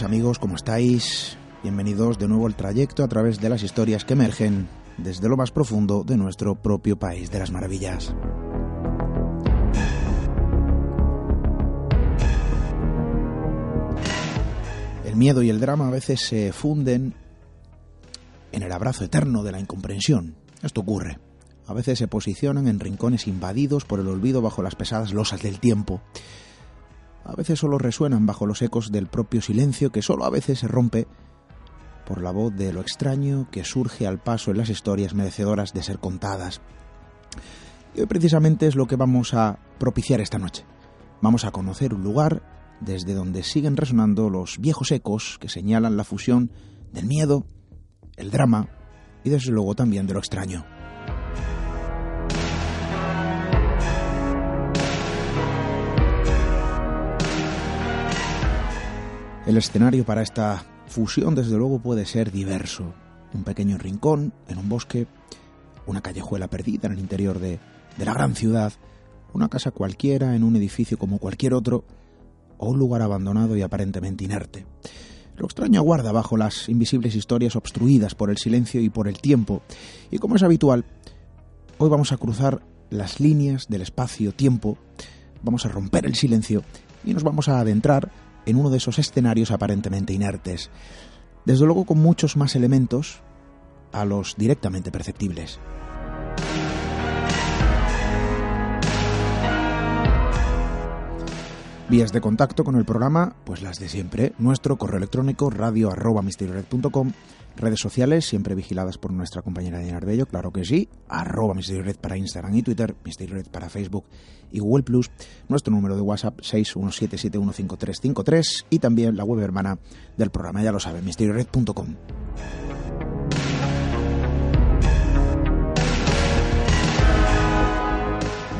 amigos, ¿cómo estáis? Bienvenidos de nuevo al trayecto a través de las historias que emergen desde lo más profundo de nuestro propio país de las maravillas. El miedo y el drama a veces se funden en el abrazo eterno de la incomprensión. Esto ocurre. A veces se posicionan en rincones invadidos por el olvido bajo las pesadas losas del tiempo a veces solo resuenan bajo los ecos del propio silencio que solo a veces se rompe por la voz de lo extraño que surge al paso en las historias merecedoras de ser contadas. Y hoy precisamente es lo que vamos a propiciar esta noche. Vamos a conocer un lugar desde donde siguen resonando los viejos ecos que señalan la fusión del miedo, el drama y desde luego también de lo extraño. El escenario para esta fusión desde luego puede ser diverso. Un pequeño rincón en un bosque, una callejuela perdida en el interior de, de la gran ciudad, una casa cualquiera en un edificio como cualquier otro, o un lugar abandonado y aparentemente inerte. Lo extraño aguarda bajo las invisibles historias obstruidas por el silencio y por el tiempo, y como es habitual, hoy vamos a cruzar las líneas del espacio-tiempo, vamos a romper el silencio y nos vamos a adentrar en uno de esos escenarios aparentemente inertes, desde luego con muchos más elementos a los directamente perceptibles. Vías de contacto con el programa, pues las de siempre. Nuestro correo electrónico radio arroba Redes sociales, siempre vigiladas por nuestra compañera Diana Arbello, claro que sí. Arroba Misterio para Instagram y Twitter, Misterio para Facebook y Google Plus. Nuestro número de WhatsApp 617715353 y también la web hermana del programa, ya lo saben, misteriored.com.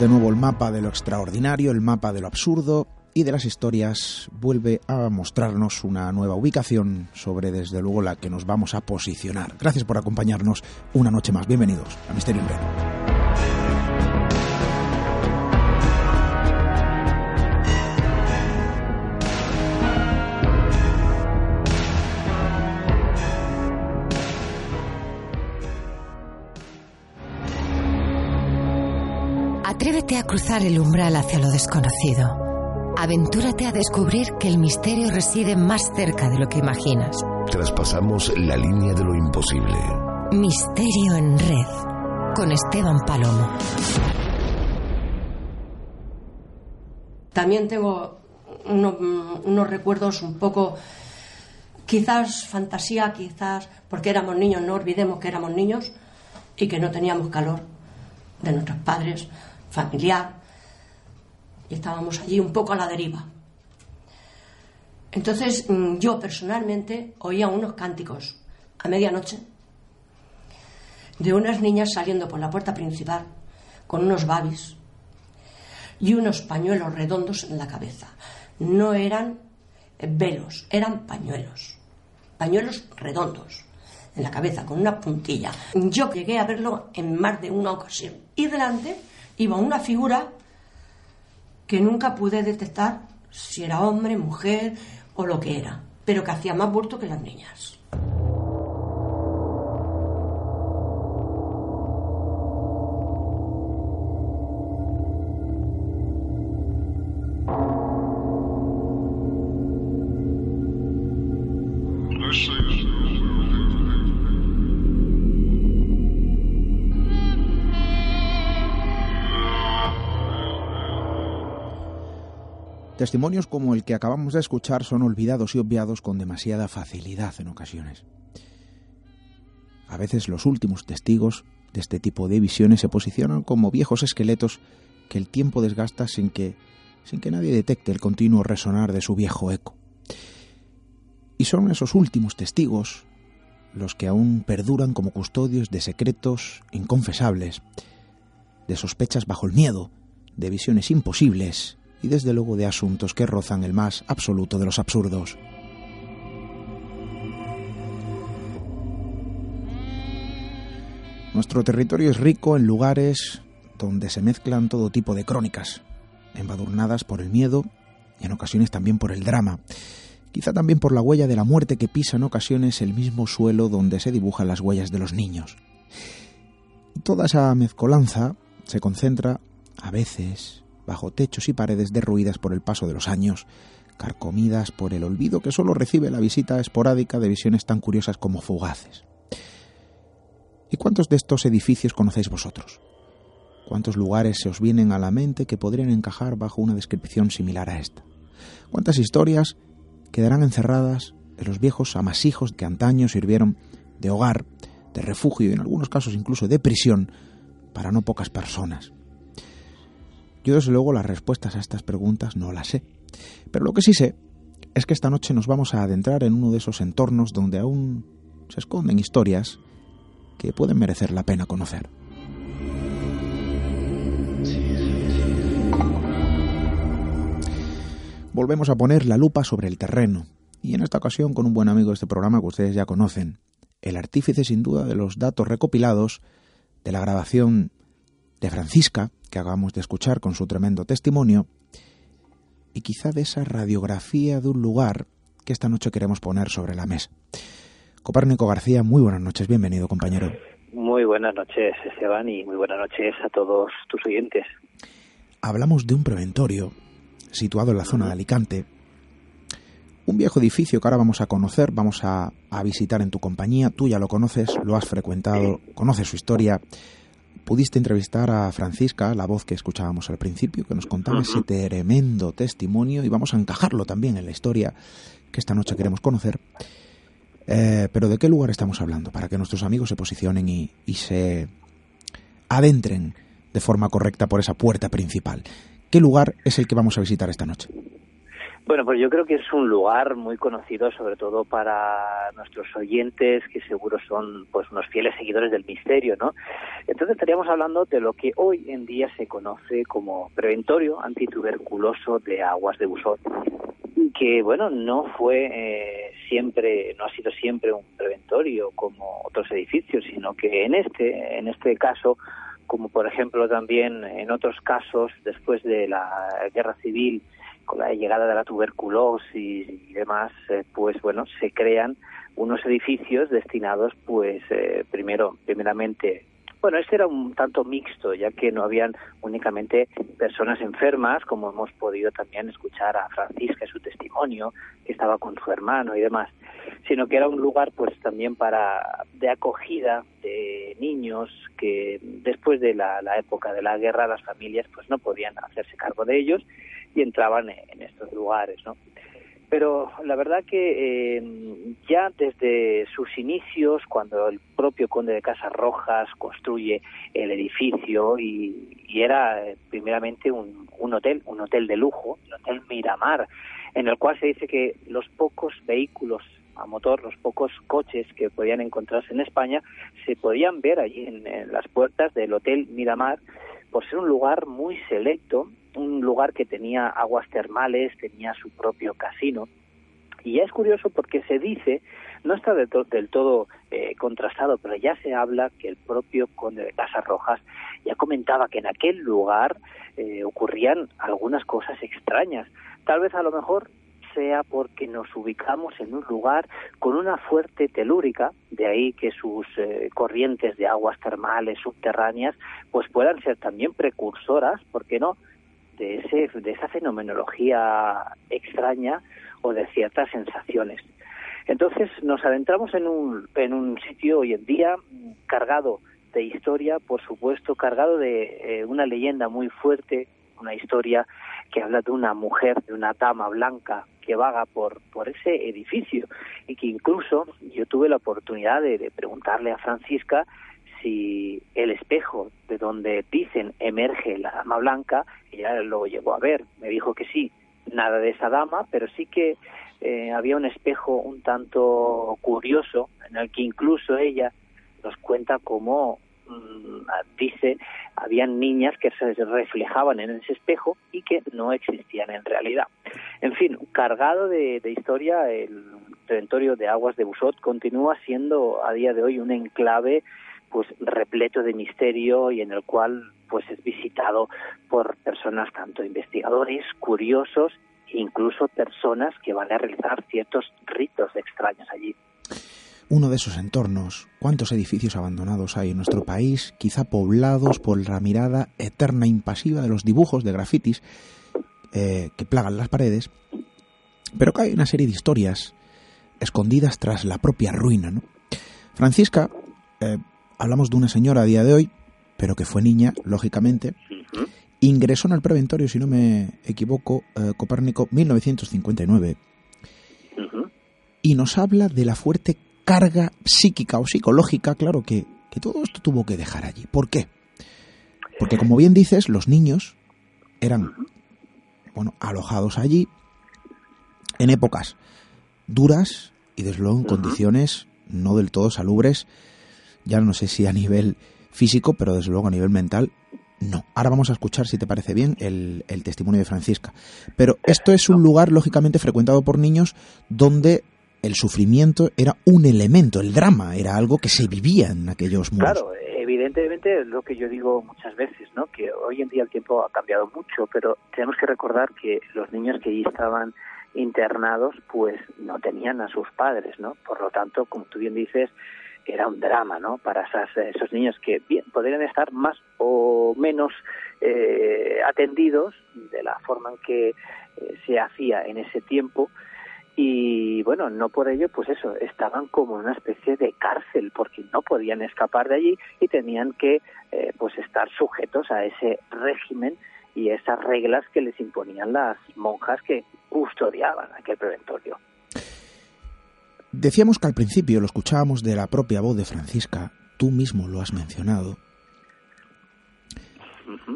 De nuevo el mapa de lo extraordinario, el mapa de lo absurdo, y de las historias vuelve a mostrarnos una nueva ubicación sobre desde luego la que nos vamos a posicionar. Gracias por acompañarnos una noche más. Bienvenidos a Misterio Red. Atrévete a cruzar el umbral hacia lo desconocido. Aventúrate a descubrir que el misterio reside más cerca de lo que imaginas. Traspasamos la línea de lo imposible. Misterio en red con Esteban Palomo. También tengo uno- unos recuerdos un poco, quizás fantasía, quizás porque éramos niños, no olvidemos que éramos niños y que no teníamos calor de nuestros padres, familiar, y estábamos allí un poco a la deriva. Entonces mm, yo personalmente oía unos cánticos a medianoche de unas niñas saliendo por la puerta principal con unos babis y unos pañuelos redondos en la cabeza. No eran velos, eran pañuelos, pañuelos redondos en la cabeza con una puntilla. Yo llegué a verlo en más de una ocasión. Y delante iba una figura que nunca pude detectar si era hombre, mujer o lo que era, pero que hacía más bulto que las niñas. Testimonios como el que acabamos de escuchar son olvidados y obviados con demasiada facilidad en ocasiones. A veces los últimos testigos de este tipo de visiones se posicionan como viejos esqueletos que el tiempo desgasta sin que, sin que nadie detecte el continuo resonar de su viejo eco. Y son esos últimos testigos los que aún perduran como custodios de secretos inconfesables, de sospechas bajo el miedo, de visiones imposibles y desde luego de asuntos que rozan el más absoluto de los absurdos. Nuestro territorio es rico en lugares donde se mezclan todo tipo de crónicas, embadurnadas por el miedo y en ocasiones también por el drama, quizá también por la huella de la muerte que pisa en ocasiones el mismo suelo donde se dibujan las huellas de los niños. Y toda esa mezcolanza se concentra, a veces, bajo techos y paredes derruidas por el paso de los años, carcomidas por el olvido que solo recibe la visita esporádica de visiones tan curiosas como fugaces. ¿Y cuántos de estos edificios conocéis vosotros? ¿Cuántos lugares se os vienen a la mente que podrían encajar bajo una descripción similar a esta? ¿Cuántas historias quedarán encerradas en los viejos amasijos que antaño sirvieron de hogar, de refugio y en algunos casos incluso de prisión para no pocas personas? Yo desde luego las respuestas a estas preguntas no las sé. Pero lo que sí sé es que esta noche nos vamos a adentrar en uno de esos entornos donde aún se esconden historias que pueden merecer la pena conocer. Volvemos a poner la lupa sobre el terreno, y en esta ocasión con un buen amigo de este programa que ustedes ya conocen, el artífice sin duda de los datos recopilados de la grabación de Francisca, que acabamos de escuchar con su tremendo testimonio, y quizá de esa radiografía de un lugar que esta noche queremos poner sobre la mesa. Copérnico García, muy buenas noches, bienvenido compañero. Muy buenas noches Esteban y muy buenas noches a todos tus oyentes. Hablamos de un preventorio situado en la zona de Alicante, un viejo edificio que ahora vamos a conocer, vamos a, a visitar en tu compañía, tú ya lo conoces, lo has frecuentado, conoces su historia, pudiste entrevistar a Francisca, la voz que escuchábamos al principio, que nos contaba ese tremendo testimonio y vamos a encajarlo también en la historia que esta noche queremos conocer. Eh, pero ¿de qué lugar estamos hablando? Para que nuestros amigos se posicionen y, y se adentren de forma correcta por esa puerta principal. ¿Qué lugar es el que vamos a visitar esta noche? Bueno, pues yo creo que es un lugar muy conocido, sobre todo para nuestros oyentes, que seguro son pues unos fieles seguidores del misterio, ¿no? Entonces estaríamos hablando de lo que hoy en día se conoce como preventorio antituberculoso de aguas de Busot, que bueno no fue eh, siempre, no ha sido siempre un preventorio como otros edificios, sino que en este, en este caso como por ejemplo también en otros casos después de la guerra civil con la llegada de la tuberculosis y demás, eh, pues bueno, se crean unos edificios destinados, pues eh, primero, primeramente, bueno, este era un tanto mixto, ya que no habían únicamente personas enfermas, como hemos podido también escuchar a Francisca en su testimonio, que estaba con su hermano y demás, sino que era un lugar, pues también para de acogida de niños que después de la, la época de la guerra las familias pues no podían hacerse cargo de ellos y entraban en estos lugares, ¿no? Pero la verdad que eh, ya desde sus inicios, cuando el propio conde de Casas Rojas construye el edificio y, era eh, primeramente un, un, hotel, un hotel de lujo, el Hotel Miramar, en el cual se dice que los pocos vehículos a motor, los pocos coches que podían encontrarse en España, se podían ver allí en las puertas del Hotel Miramar por ser un lugar muy selecto, un lugar que tenía aguas termales, tenía su propio casino. Y ya es curioso porque se dice, no está del, todo eh, contrastado, pero ya se habla que el propio conde de Casas Rojas ya comentaba que en aquel lugar eh, ocurrían algunas cosas extrañas. Tal vez a lo mejor sea porque nos ubicamos en un lugar con una fuerte telúrica, de ahí que sus eh, corrientes de aguas termales subterráneas pues puedan ser también precursoras, ¿por qué no?, de, ese, de esa fenomenología extraña o de ciertas sensaciones. Entonces nos adentramos en un, en un sitio hoy en día cargado de historia, por supuesto, cargado de eh, una leyenda muy fuerte, una historia que habla de una mujer, de una dama blanca que vaga por, por ese edificio. Y que incluso yo tuve la oportunidad de, preguntarle a Francisca si el espejo de donde dicen emerge la dama blanca, ella lo llegó a ver, me dijo que sí, nada de esa dama, pero sí que eh, había un espejo un tanto curioso en el que incluso ella nos cuenta cómo dice, habían niñas que se reflejaban en ese espejo y que no existían en realidad. En fin, cargado de, historia, el territorio de Aguas de Busot continúa siendo a día de hoy un enclave pues repleto de misterio y en el cual pues es visitado por personas tanto investigadores, curiosos, incluso personas que van a realizar ciertos ritos extraños allí uno de esos entornos. ¿Cuántos edificios abandonados hay en nuestro país, quizá poblados por la mirada eterna e impasiva de los dibujos de grafitis eh, que plagan las paredes? Pero que hay una serie de historias escondidas tras la propia ruina. ¿no? Francisca, eh, hablamos de una señora a día de hoy, pero que fue niña, lógicamente, ingresó en el preventorio, si no me equivoco, eh, Copérnico 1959, y nos habla de la fuerte carga psíquica o psicológica, claro que, que todo esto tuvo que dejar allí. ¿Por qué? Porque como bien dices, los niños eran bueno, alojados allí en épocas duras y desde luego en condiciones no del todo salubres, ya no sé si a nivel físico, pero desde luego a nivel mental, no. Ahora vamos a escuchar, si te parece bien, el, el testimonio de Francisca. Pero esto es un lugar, lógicamente, frecuentado por niños donde el sufrimiento era un elemento, el drama era algo que se vivía en aquellos momentos. Claro, evidentemente lo que yo digo muchas veces, ¿no? Que hoy en día el tiempo ha cambiado mucho, pero tenemos que recordar que los niños que allí estaban internados, pues no tenían a sus padres, ¿no? Por lo tanto, como tú bien dices, era un drama, ¿no? Para esos niños que bien podrían estar más o menos eh, atendidos de la forma en que eh, se hacía en ese tiempo y bueno, no por ello, pues eso, estaban como en una especie de cárcel porque no podían escapar de allí y tenían que eh, pues estar sujetos a ese régimen y esas reglas que les imponían las monjas que custodiaban aquel preventorio. Decíamos que al principio lo escuchábamos de la propia voz de Francisca, tú mismo lo has mencionado.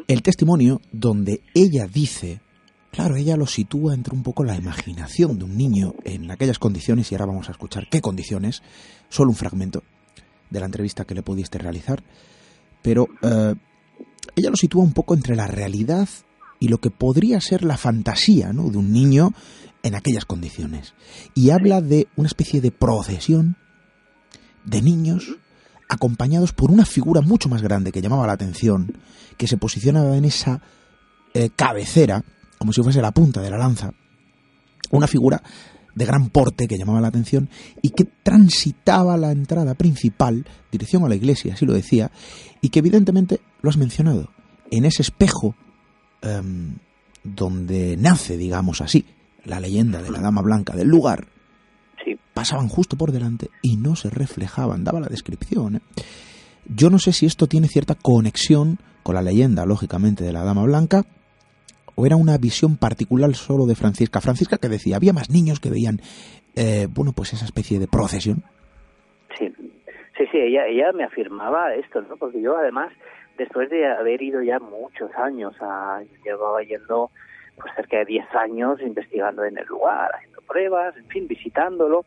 El testimonio donde ella dice Claro, ella lo sitúa entre un poco la imaginación de un niño en aquellas condiciones, y ahora vamos a escuchar qué condiciones, solo un fragmento de la entrevista que le pudiste realizar, pero eh, ella lo sitúa un poco entre la realidad y lo que podría ser la fantasía ¿no? de un niño en aquellas condiciones. Y habla de una especie de procesión de niños acompañados por una figura mucho más grande que llamaba la atención, que se posicionaba en esa eh, cabecera como si fuese la punta de la lanza, una figura de gran porte que llamaba la atención y que transitaba la entrada principal, dirección a la iglesia, así lo decía, y que evidentemente lo has mencionado, en ese espejo em, donde nace, digamos así, la leyenda de la Dama Blanca del lugar, pasaban justo por delante y no se reflejaban, daba la descripción. ¿eh? Yo no sé si esto tiene cierta conexión con la leyenda, lógicamente, de la Dama Blanca, o era una visión particular solo de Francisca? Francisca que decía, había más niños que veían, eh, bueno, pues esa especie de procesión. Sí, sí, sí, ella, ella me afirmaba esto, ¿no? Porque yo además, después de haber ido ya muchos años, a, llevaba yendo pues cerca de 10 años investigando en el lugar, haciendo pruebas, en fin, visitándolo,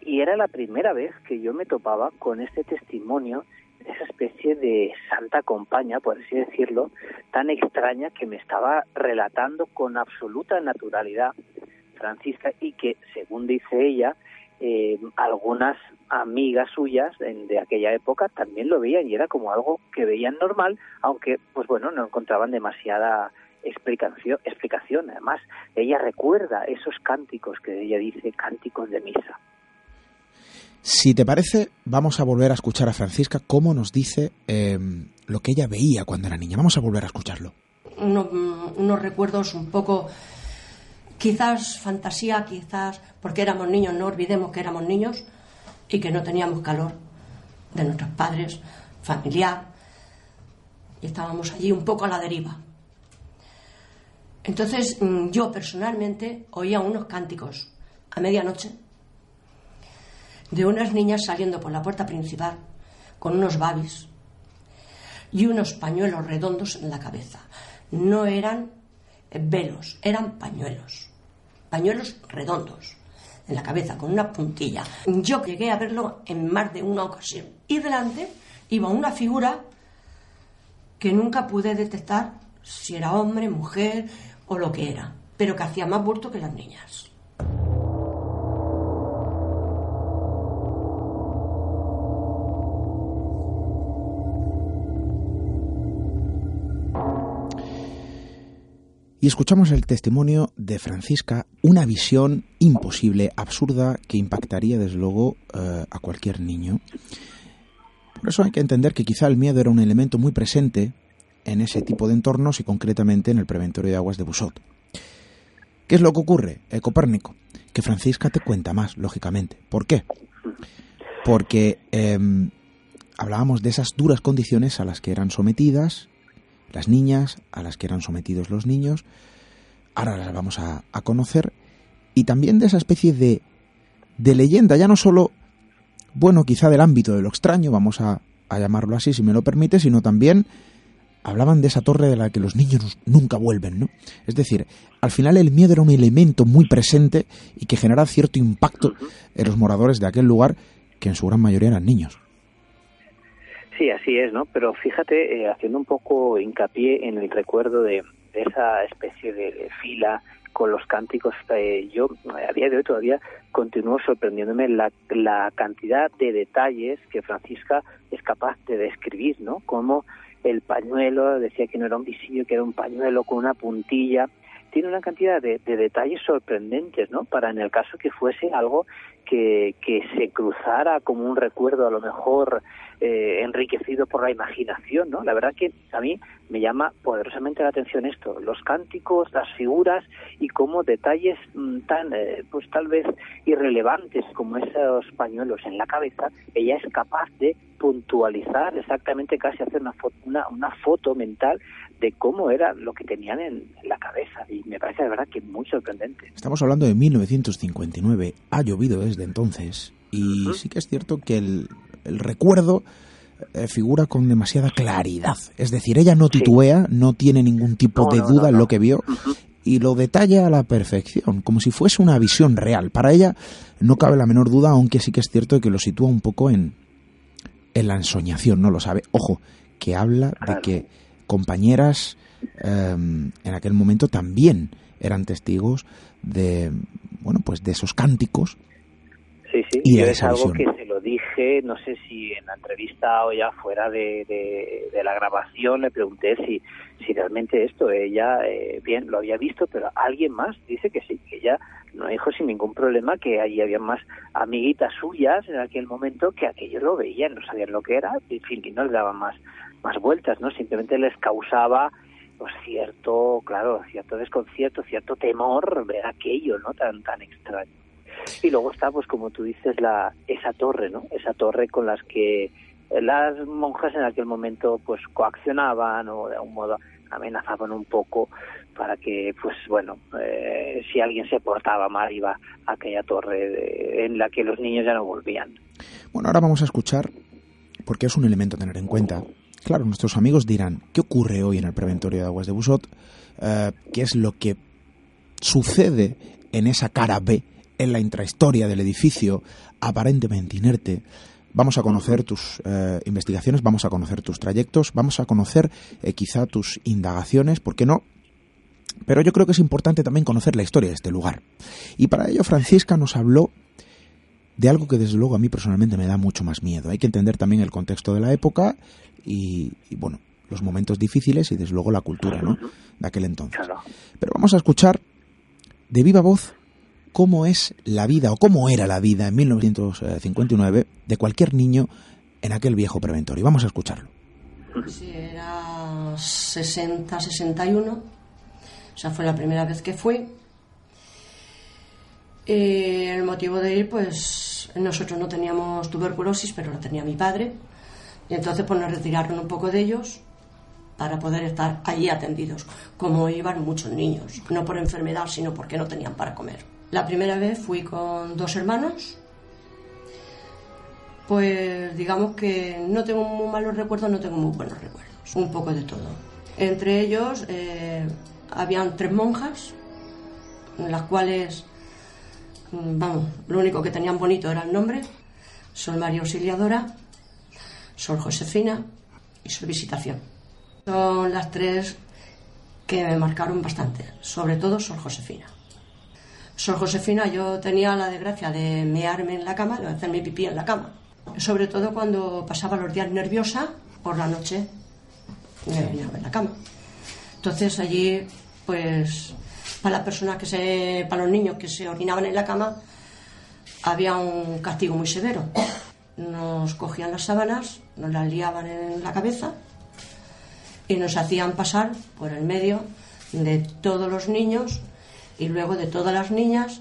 y era la primera vez que yo me topaba con este testimonio esa especie de santa compañía, por así decirlo, tan extraña que me estaba relatando con absoluta naturalidad Francisca y que, según dice ella, eh, algunas amigas suyas de aquella época también lo veían y era como algo que veían normal, aunque, pues bueno, no encontraban demasiada explicación, explicación. Además, ella recuerda esos cánticos que ella dice, cánticos de misa. Si te parece, vamos a volver a escuchar a Francisca cómo nos dice em, lo que ella veía cuando era niña. Vamos a volver a escucharlo. unos recuerdos un poco, quizás fantasía, quizás porque éramos niños, no olvidemos que éramos niños y que no teníamos calor de nuestros padres, familiar, y estábamos allí un poco a la deriva. Entonces mm, yo personalmente oía unos cánticos a medianoche de unas niñas saliendo por la puerta principal con unos babis y unos pañuelos redondos en la cabeza. No eran velos, eran pañuelos, pañuelos redondos en la cabeza con una puntilla. Yo llegué a verlo en más de una ocasión. Y delante iba una figura que nunca pude detectar si era hombre, mujer o lo que era, pero que hacía más bulto que las niñas. Y escuchamos el testimonio de Francisca, una visión imposible, absurda, que impactaría desde luego eh, a cualquier niño. Por eso hay que entender que quizá el miedo era un elemento muy presente en ese tipo de entornos y concretamente en el preventorio de aguas de Busot. ¿Qué es lo que ocurre, eh, Copérnico? Que Francisca te cuenta más, lógicamente. ¿Por qué? Porque em, hablábamos de esas duras condiciones a las que eran sometidas las niñas, a las que eran sometidos los niños, ahora las vamos a, conocer, y también de esa especie de, de leyenda, ya no solo, bueno, quizá del ámbito de lo extraño, vamos a, a llamarlo así, si me lo permite, sino también hablaban de esa torre de la que los niños nunca vuelven, ¿no? Es decir, al final el miedo era un elemento muy presente y que generaba cierto impacto en los moradores de aquel lugar, que en su gran mayoría eran niños. Sí, así es, ¿no? Pero fíjate, eh, haciendo un poco hincapié en el recuerdo de, esa especie de, fila con los cánticos, eh, yo a día de hoy todavía continúo sorprendiéndome la, la cantidad de detalles que Francisca es capaz de describir, ¿no? Como el pañuelo, decía que no era un visillo, que era un pañuelo con una puntilla, tiene una cantidad de, de, detalles sorprendentes, ¿no? Para en el caso que fuese algo que, se cruzara como un recuerdo a lo mejor eh, enriquecido por la imaginación, ¿no? La verdad que a mí me llama poderosamente la atención esto, los cánticos, las figuras y cómo detalles mm, tan, eh, pues tal vez irrelevantes como esos pañuelos en la cabeza, ella es capaz de puntualizar exactamente, casi hacer una foto, una, una foto mental de cómo era lo que tenían en la cabeza y me parece de verdad que muy sorprendente. Estamos hablando de 1959, ha llovido desde entonces y sí que es cierto que el, el recuerdo eh, figura con demasiada claridad. Es decir, ella no titubea, no tiene ningún tipo de duda en lo que vio y lo detalla a la perfección, como si fuese una visión real. Para ella no cabe la menor duda, aunque sí que es cierto que lo sitúa un poco en, en la ensoñación, no lo sabe. Ojo, que habla de que compañeras em, en aquel momento también eran testigos de bueno pues de esos cánticos Sí, sí, y es algo que se lo dije, no sé si en la entrevista o ya fuera de, de, la grabación, le pregunté si, si realmente esto, ella, eh, bien, lo había visto, pero alguien más dice que sí, que ella no dijo sin ningún problema que allí había más amiguitas suyas en aquel momento que aquello lo veían, no sabían lo que era, en fin, y no le daban más, más vueltas, ¿no? Simplemente les causaba pues cierto, claro, cierto desconcierto, cierto temor ver aquello, ¿no? Tan, tan extraño. Y luego está, pues como tú dices, la, esa torre, ¿no? Esa torre con las que las monjas en aquel momento pues coaccionaban o de algún modo amenazaban un poco para que pues bueno eh, si alguien se portaba mal iba a aquella torre en la que los niños ya no volvían bueno ahora vamos a escuchar porque es un elemento a tener en cuenta claro nuestros amigos dirán qué ocurre hoy en el preventorio de aguas de Busot eh, qué es lo que sucede en esa cara B en la intrahistoria del edificio aparentemente inerte, Vamos a conocer tus eh, investigaciones, vamos a conocer tus trayectos, vamos a conocer eh, quizá tus indagaciones, ¿por qué no? Pero yo creo que es importante también conocer la historia de este lugar. Y para ello Francisca nos habló de algo que desde luego a mí personalmente me da mucho más miedo. Hay que entender también el contexto de la época y, bueno, los momentos difíciles y desde luego la cultura, ¿no? De aquel entonces. Pero vamos a escuchar de viva voz cómo es la vida o cómo era la vida en 1959 de cualquier niño en aquel viejo preventorio. Vamos a escucharlo. Sí, era 60, 61. O sea, fue la primera vez que fui. Y el motivo de ir, pues nosotros no teníamos tuberculosis, pero la tenía mi padre. Y entonces pues nos retiraron un poco de ellos para poder estar allí atendidos, como iban muchos niños, no por enfermedad, sino porque no tenían para comer. La primera vez fui con dos hermanos. Pues digamos que no tengo muy malos recuerdos, no tengo muy buenos recuerdos. Un poco de todo. Entre ellos eh, habían tres monjas, las cuales, vamos, lo único que tenían bonito era el nombre. Sol María Auxiliadora, Sol Josefina y Sol Visitación. Son las tres que me marcaron bastante, sobre todo Sol Josefina. Sor Josefina, yo tenía la desgracia de mearme en la cama, de hacer mi pipí en la cama. Sobre todo cuando pasaba los días nerviosa, por la noche me meaba en la cama. Entonces allí, pues, para las personas que se, para los niños que se orinaban en la cama, había un castigo muy severo. Nos cogían las sábanas, nos las liaban en la cabeza y nos hacían pasar por el medio de todos los niños y luego de todas las niñas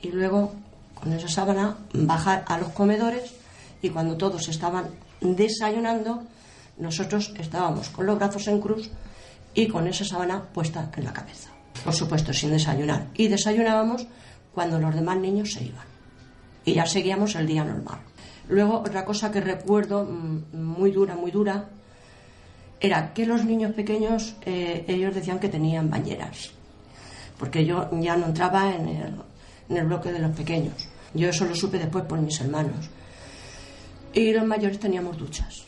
y luego con esa sábana bajar a los comedores y cuando todos estaban desayunando, nosotros estábamos con los brazos en cruz y con esa sábana puesta en la cabeza. Por supuesto, sin desayunar. Y desayunábamos cuando los demás niños se iban. Y ya seguíamos el día normal. Luego, otra cosa que recuerdo mm, muy dura, muy dura, era que los niños pequeños, eh, ellos decían que tenían bañeras porque yo ya no entraba en el, bloque de los pequeños. Yo eso lo supe después por mis hermanos. Y los mayores teníamos duchas.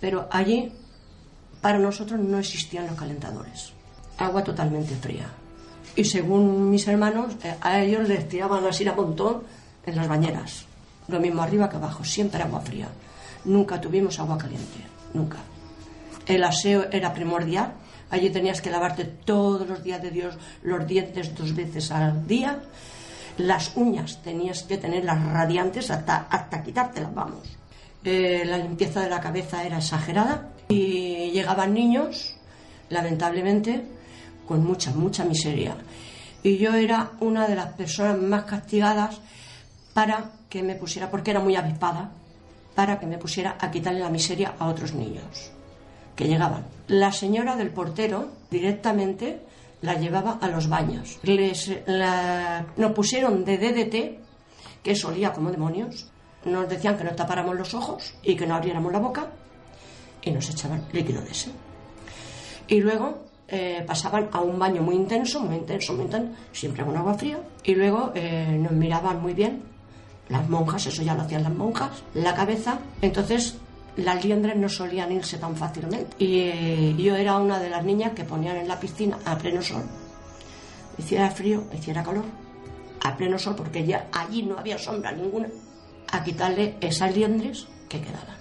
Pero allí, para nosotros, no existían los calentadores. Agua totalmente fría. Y según mis hermanos, eh, a ellos les tiraban así a montón en las bañeras. Lo mismo arriba que abajo, siempre agua fría. Nunca tuvimos agua caliente, nunca. El aseo era primordial Allí tenías que lavarte todos los días de Dios los dientes dos veces al día. Las uñas tenías que tenerlas radiantes hasta, hasta quitártelas, vamos. Eh, la limpieza de la cabeza era exagerada y llegaban niños, lamentablemente, con mucha, mucha miseria. Y yo era una de las personas más castigadas para que me pusiera, porque era muy avispada, para que me pusiera a quitarle la miseria a otros niños que llegaban. La señora del portero directamente la llevaba a los baños. Les, nos pusieron de DDT, que solía como demonios. Nos decían que no tapáramos los ojos y que no abriéramos la boca y nos echaban líquido de ese. Y luego eh, pasaban a un baño muy intenso, muy intenso, muy intenso, siempre con agua fría. Y luego eh, nos miraban muy bien las monjas, eso ya lo hacían las monjas, la cabeza. Entonces las liendres no solían irse tan fácilmente. Y eh, yo era una de las niñas que ponían en la piscina a pleno sol. Hiciera frío, hiciera calor, a pleno sol, porque ya allí no había sombra ninguna, a quitarle esas liendres que quedaban.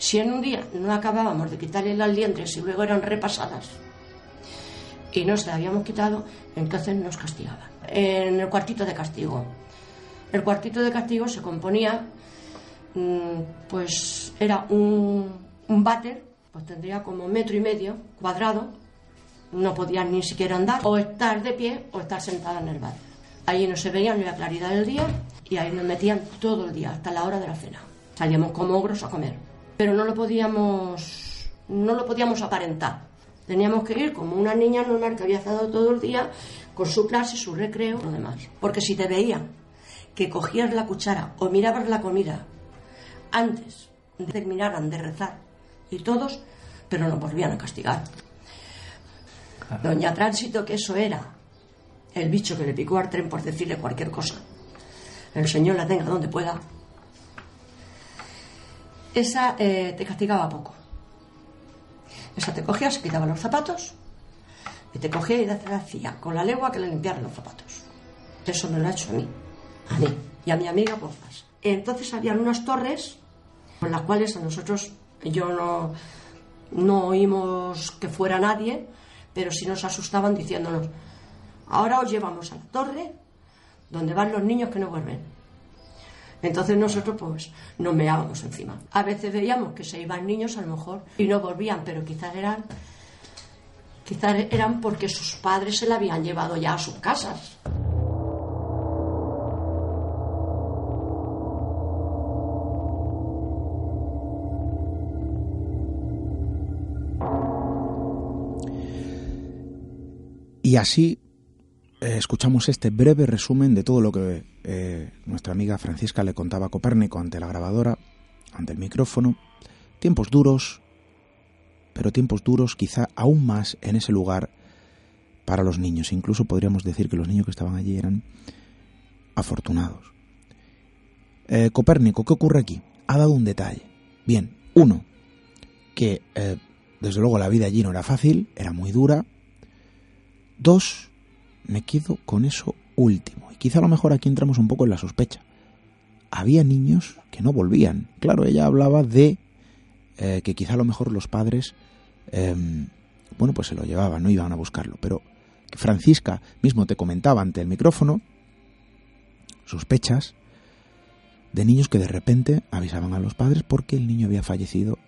Si en un día no acabábamos de quitarle las liendres y luego eran repasadas y no se las habíamos quitado, entonces nos castigaban. En el cuartito de castigo. El cuartito de castigo se componía Mm, pues era un, un váter, pues tendría como metro y medio cuadrado, no podían ni siquiera andar, o estar de pie o estar sentada en el váter. Allí no se veía ni la claridad del día y ahí nos metían todo el día, hasta la hora de la cena. Salíamos como ogros a comer, pero no lo podíamos, no lo podíamos aparentar. Teníamos que ir como una niña normal que había estado todo el día con su clase, su recreo, lo demás. Porque si te veían que cogías la cuchara o mirabas la comida antes de terminaran de rezar y todos, pero nos volvían a castigar. Doña Tránsito, que eso era el bicho que le picó al tren por decirle cualquier cosa. El Señor la tenga donde pueda. Esa eh, te castigaba poco. Esa te cogía, se quitaba los zapatos y te cogía y te hacía con la lengua que le limpiaran los zapatos. Eso me lo ha hecho a mí, a mí y a mi amiga pues Entonces habían unas torres con las cuales a nosotros, yo no, no oímos que fuera nadie, pero sí nos asustaban diciéndonos, ahora os llevamos a la torre donde van los niños que no vuelven. Entonces nosotros pues nos meábamos encima. A veces veíamos que se iban niños a lo mejor y no volvían, pero quizás eran quizás eran porque sus padres se la habían llevado ya a sus casas. Y así eh, escuchamos este breve resumen de todo lo que eh, nuestra amiga Francisca le contaba a Copérnico ante la grabadora, ante el micrófono. Tiempos duros, pero tiempos duros quizá aún más en ese lugar para los niños. Incluso podríamos decir que los niños que estaban allí eran afortunados. Eh, Copérnico, ¿qué ocurre aquí? Ha dado un detalle. Bien, uno, que desde luego la vida allí no era fácil, era muy dura, Dos, me quedo con eso último. Y quizá a lo mejor aquí entramos un poco en la sospecha. Había niños que no volvían. Claro, ella hablaba de eh, que quizá a lo mejor los padres, em, bueno, pues se lo llevaban, no iban a buscarlo. Pero Francisca mismo te comentaba ante el micrófono sospechas de niños que de repente avisaban a los padres porque el niño había fallecido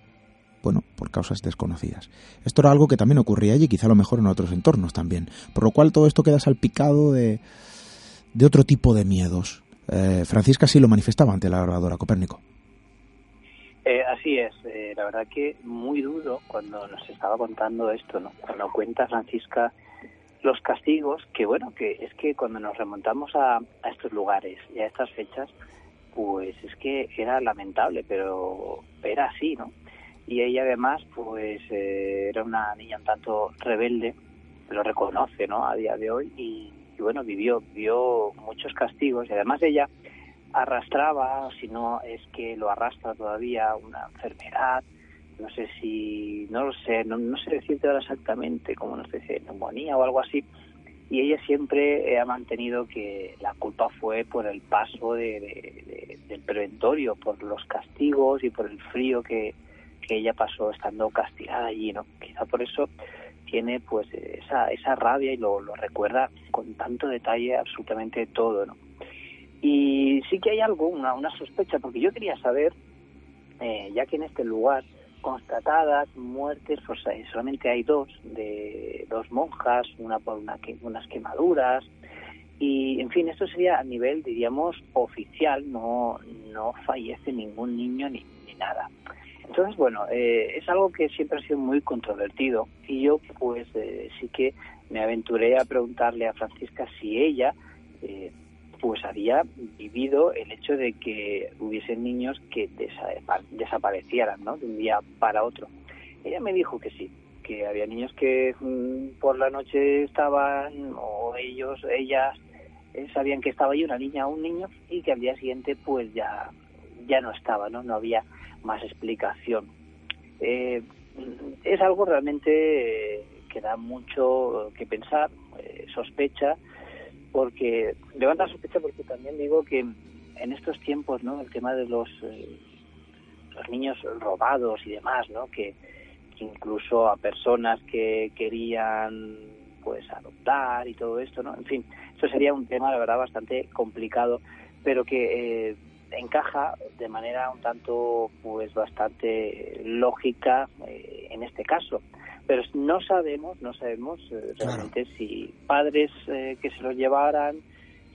bueno, por causas desconocidas. Esto era algo que también ocurría allí, quizá a lo mejor en otros entornos también, por lo cual todo esto queda salpicado de, de otro tipo de miedos. Eh, Francisca sí lo manifestaba ante la grabadora Copérnico. Eh, así es, eh, la verdad que muy duro cuando nos estaba contando esto, ¿no? Cuando cuenta Francisca los castigos, que bueno, que es que cuando nos remontamos a, a estos lugares y a estas fechas, pues es que era lamentable, pero era así, ¿no? Y ella además pues eh, era una niña un tanto rebelde lo reconoce no a día de hoy y, bueno vivió vio muchos castigos. Y además ella arrastraba si no es que lo arrastra todavía una enfermedad no sé si no lo sé no, sé decirte ahora exactamente como no sé si neumonía o algo así. Y ella siempre ha mantenido que la culpa fue por el paso de, del preventorio, por los castigos y por el frío que, que ella pasó estando castigada allí, ¿no? Quizá por eso tiene pues esa, esa rabia y lo, lo recuerda con tanto detalle absolutamente todo, ¿no? Y sí que hay algo, una, una sospecha, porque yo quería saber, eh, ya que en este lugar constatadas muertes, pues solamente hay dos, de dos monjas, una por una que, unas quemaduras, y en fin, esto sería a nivel, diríamos, oficial, no, no fallece ningún niño ni, ni nada. Entonces, bueno, eh, es algo que siempre ha sido muy controvertido y yo pues eh, sí que me aventuré a preguntarle a Francisca si ella eh, pues había vivido el hecho de que hubiesen niños que desaparecieran, ¿no? De un día para otro. Ella me dijo que sí, que había niños que mm, por la noche estaban o ellos, ellas sabían que estaba ahí una niña o un niño y que al día siguiente pues ya ya no estaba, ¿no? No había más explicación. Eh, es algo realmente eh, que da mucho que pensar, eh, sospecha, porque levanta sospecha porque también digo que en estos tiempos, ¿no? El tema de los los niños robados y demás, ¿no? Que, incluso a personas que querían pues adoptar y todo esto, ¿no? En fin, eso sería un tema, la verdad, bastante complicado, pero que encaja de manera un tanto pues bastante lógica eh, en este caso. Pero no sabemos no sabemos eh, realmente si padres eh, que se los llevaran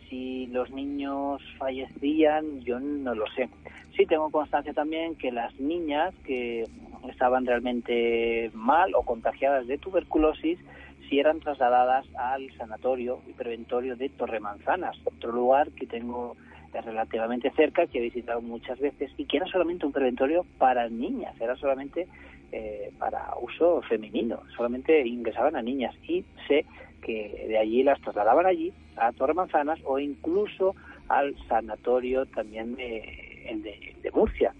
si los niños fallecían yo no lo sé. Sí tengo constancia también que las niñas que estaban realmente mal o contagiadas de tuberculosis si eran trasladadas al sanatorio y preventorio de Torremanzanas otro lugar que tengo relativamente cerca, que he visitado muchas veces y que era solamente un preventorio para niñas, era solamente eh, para uso femenino, solamente ingresaban a niñas y sé que de allí las trasladaban allí, a Torre Manzanas o incluso al sanatorio también de, de, de Murcia.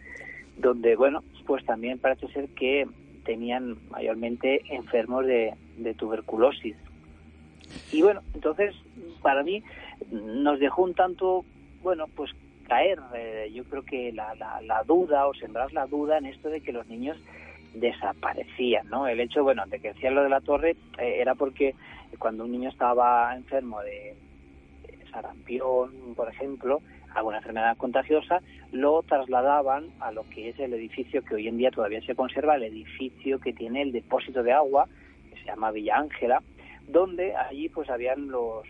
donde, bueno, pues también parece ser que tenían mayormente enfermos de, tuberculosis. Y bueno, entonces, para mí, nos dejó un tanto, bueno, pues caer, eh, yo creo que la, la, duda o sembrar la duda en esto de que los niños desaparecían, ¿no? El hecho, bueno, de que decía lo de la torre eh, era porque cuando un niño estaba enfermo de, sarampión, por ejemplo, alguna enfermedad contagiosa, lo trasladaban a lo que es el edificio que hoy en día todavía se conserva, el edificio que tiene el depósito de agua, que se llama Villa Ángela, donde allí pues habían los,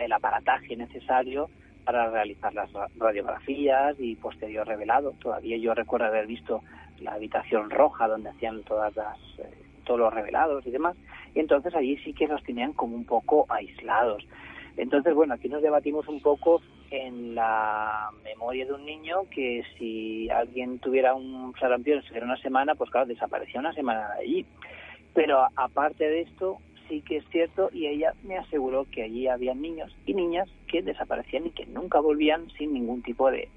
el aparataje necesario para realizar las radiografías y posterior revelado. Todavía yo recuerdo haber visto la habitación roja donde hacían todas las, eh, todos los revelados y demás. Y entonces allí sí que los tenían como un poco aislados. Entonces, bueno, aquí nos debatimos un poco en la memoria de un niño que si alguien tuviera un sarampión se una semana, pues claro, desaparecía una semana de allí. Pero aparte de esto, sí que es cierto y ella me aseguró que allí había niños y niñas que desaparecían y que nunca volvían sin ningún tipo de,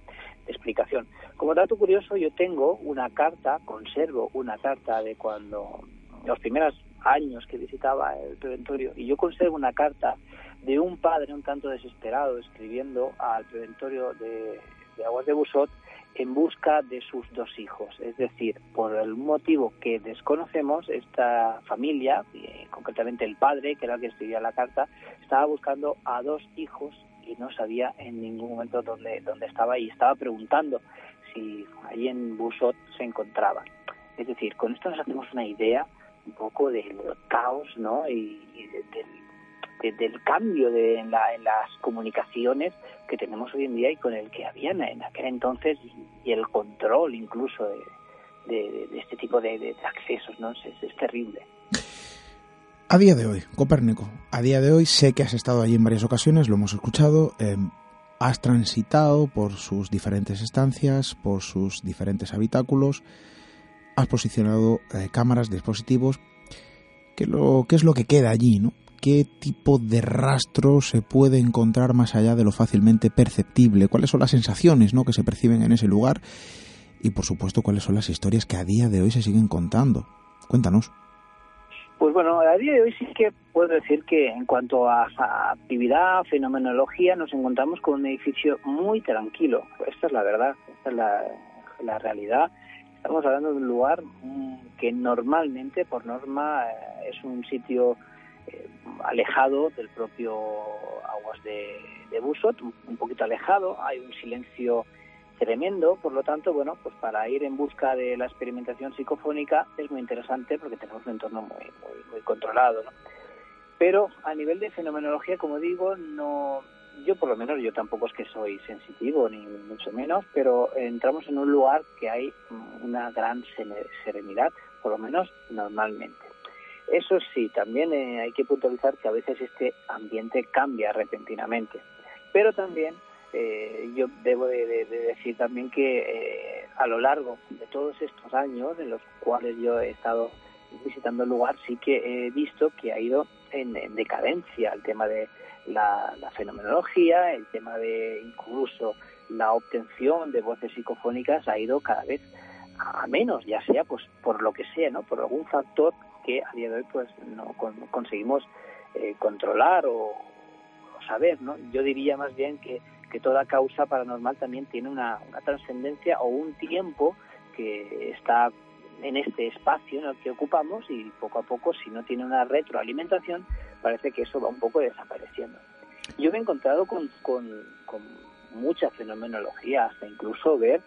explicación. Como dato curioso, yo tengo una carta, conservo una carta de cuando los primeros años que visitaba el preventorio y yo conservo una carta de un padre un tanto desesperado escribiendo al preventorio de, Aguas de Busot en busca de sus dos hijos. Es decir, por el motivo que desconocemos, esta familia, eh, concretamente el padre, que era el que escribía la carta, estaba buscando a dos hijos y no sabía en ningún momento dónde, dónde estaba y estaba preguntando si allí en Busot se encontraban. Es decir, con esto nos hacemos una idea un poco del caos ¿no? y, del cambio de, en, las comunicaciones que tenemos hoy en día y con el que había en aquel entonces y, el control incluso de, este tipo de, accesos, ¿no? Es, terrible. A día de hoy, Copérnico, a día de hoy sé que has estado allí en varias ocasiones, lo hemos escuchado, eh, has transitado por sus diferentes estancias, por sus diferentes habitáculos, has posicionado eh, cámaras, dispositivos. ¿Qué, lo, ¿Qué es lo que queda allí? ¿no? ¿Qué tipo de rastro se puede encontrar más allá de lo fácilmente perceptible? ¿Cuáles son las sensaciones ¿no? que se perciben en ese lugar? Y por supuesto, ¿cuáles son las historias que a día de hoy se siguen contando? Cuéntanos. Pues bueno, a día de hoy sí que puedo decir que en cuanto a, actividad, fenomenología, nos encontramos con un edificio muy tranquilo. Esta es la verdad, esta es la, la realidad. Estamos hablando de un lugar mm, que normalmente, por norma, eh, es un sitio eh, alejado del propio aguas de, Busot, un, poquito alejado, hay un silencio tremendo, por lo tanto, bueno, pues para ir en busca de la experimentación psicofónica es muy interesante porque tenemos un entorno muy, muy, muy controlado, ¿no? Pero a nivel de fenomenología, como digo, no, yo por lo menos, yo tampoco es que soy sensitivo, ni mucho menos, pero entramos en un lugar que hay una gran serenidad, por lo menos normalmente. Eso sí, también eh, hay que puntualizar que a veces este ambiente cambia repentinamente, pero también eh, yo debo de, decir también que eh, a lo largo de todos estos años en los cuales yo he estado visitando el lugar, sí que he visto que ha ido en decadencia el tema de la, fenomenología, el tema de incluso la obtención de voces psicofónicas ha ido cada vez a menos, ya sea pues por lo que sea, ¿no? Por algún factor que a día de hoy pues no conseguimos eh, controlar o, saber, ¿no? Yo diría más bien que, que toda causa paranormal también tiene una, una trascendencia o un tiempo que está en este espacio en el que ocupamos y poco a poco, si no tiene una retroalimentación, parece que eso va un poco desapareciendo. Yo me he encontrado con, con, mucha fenomenología, hasta incluso ver,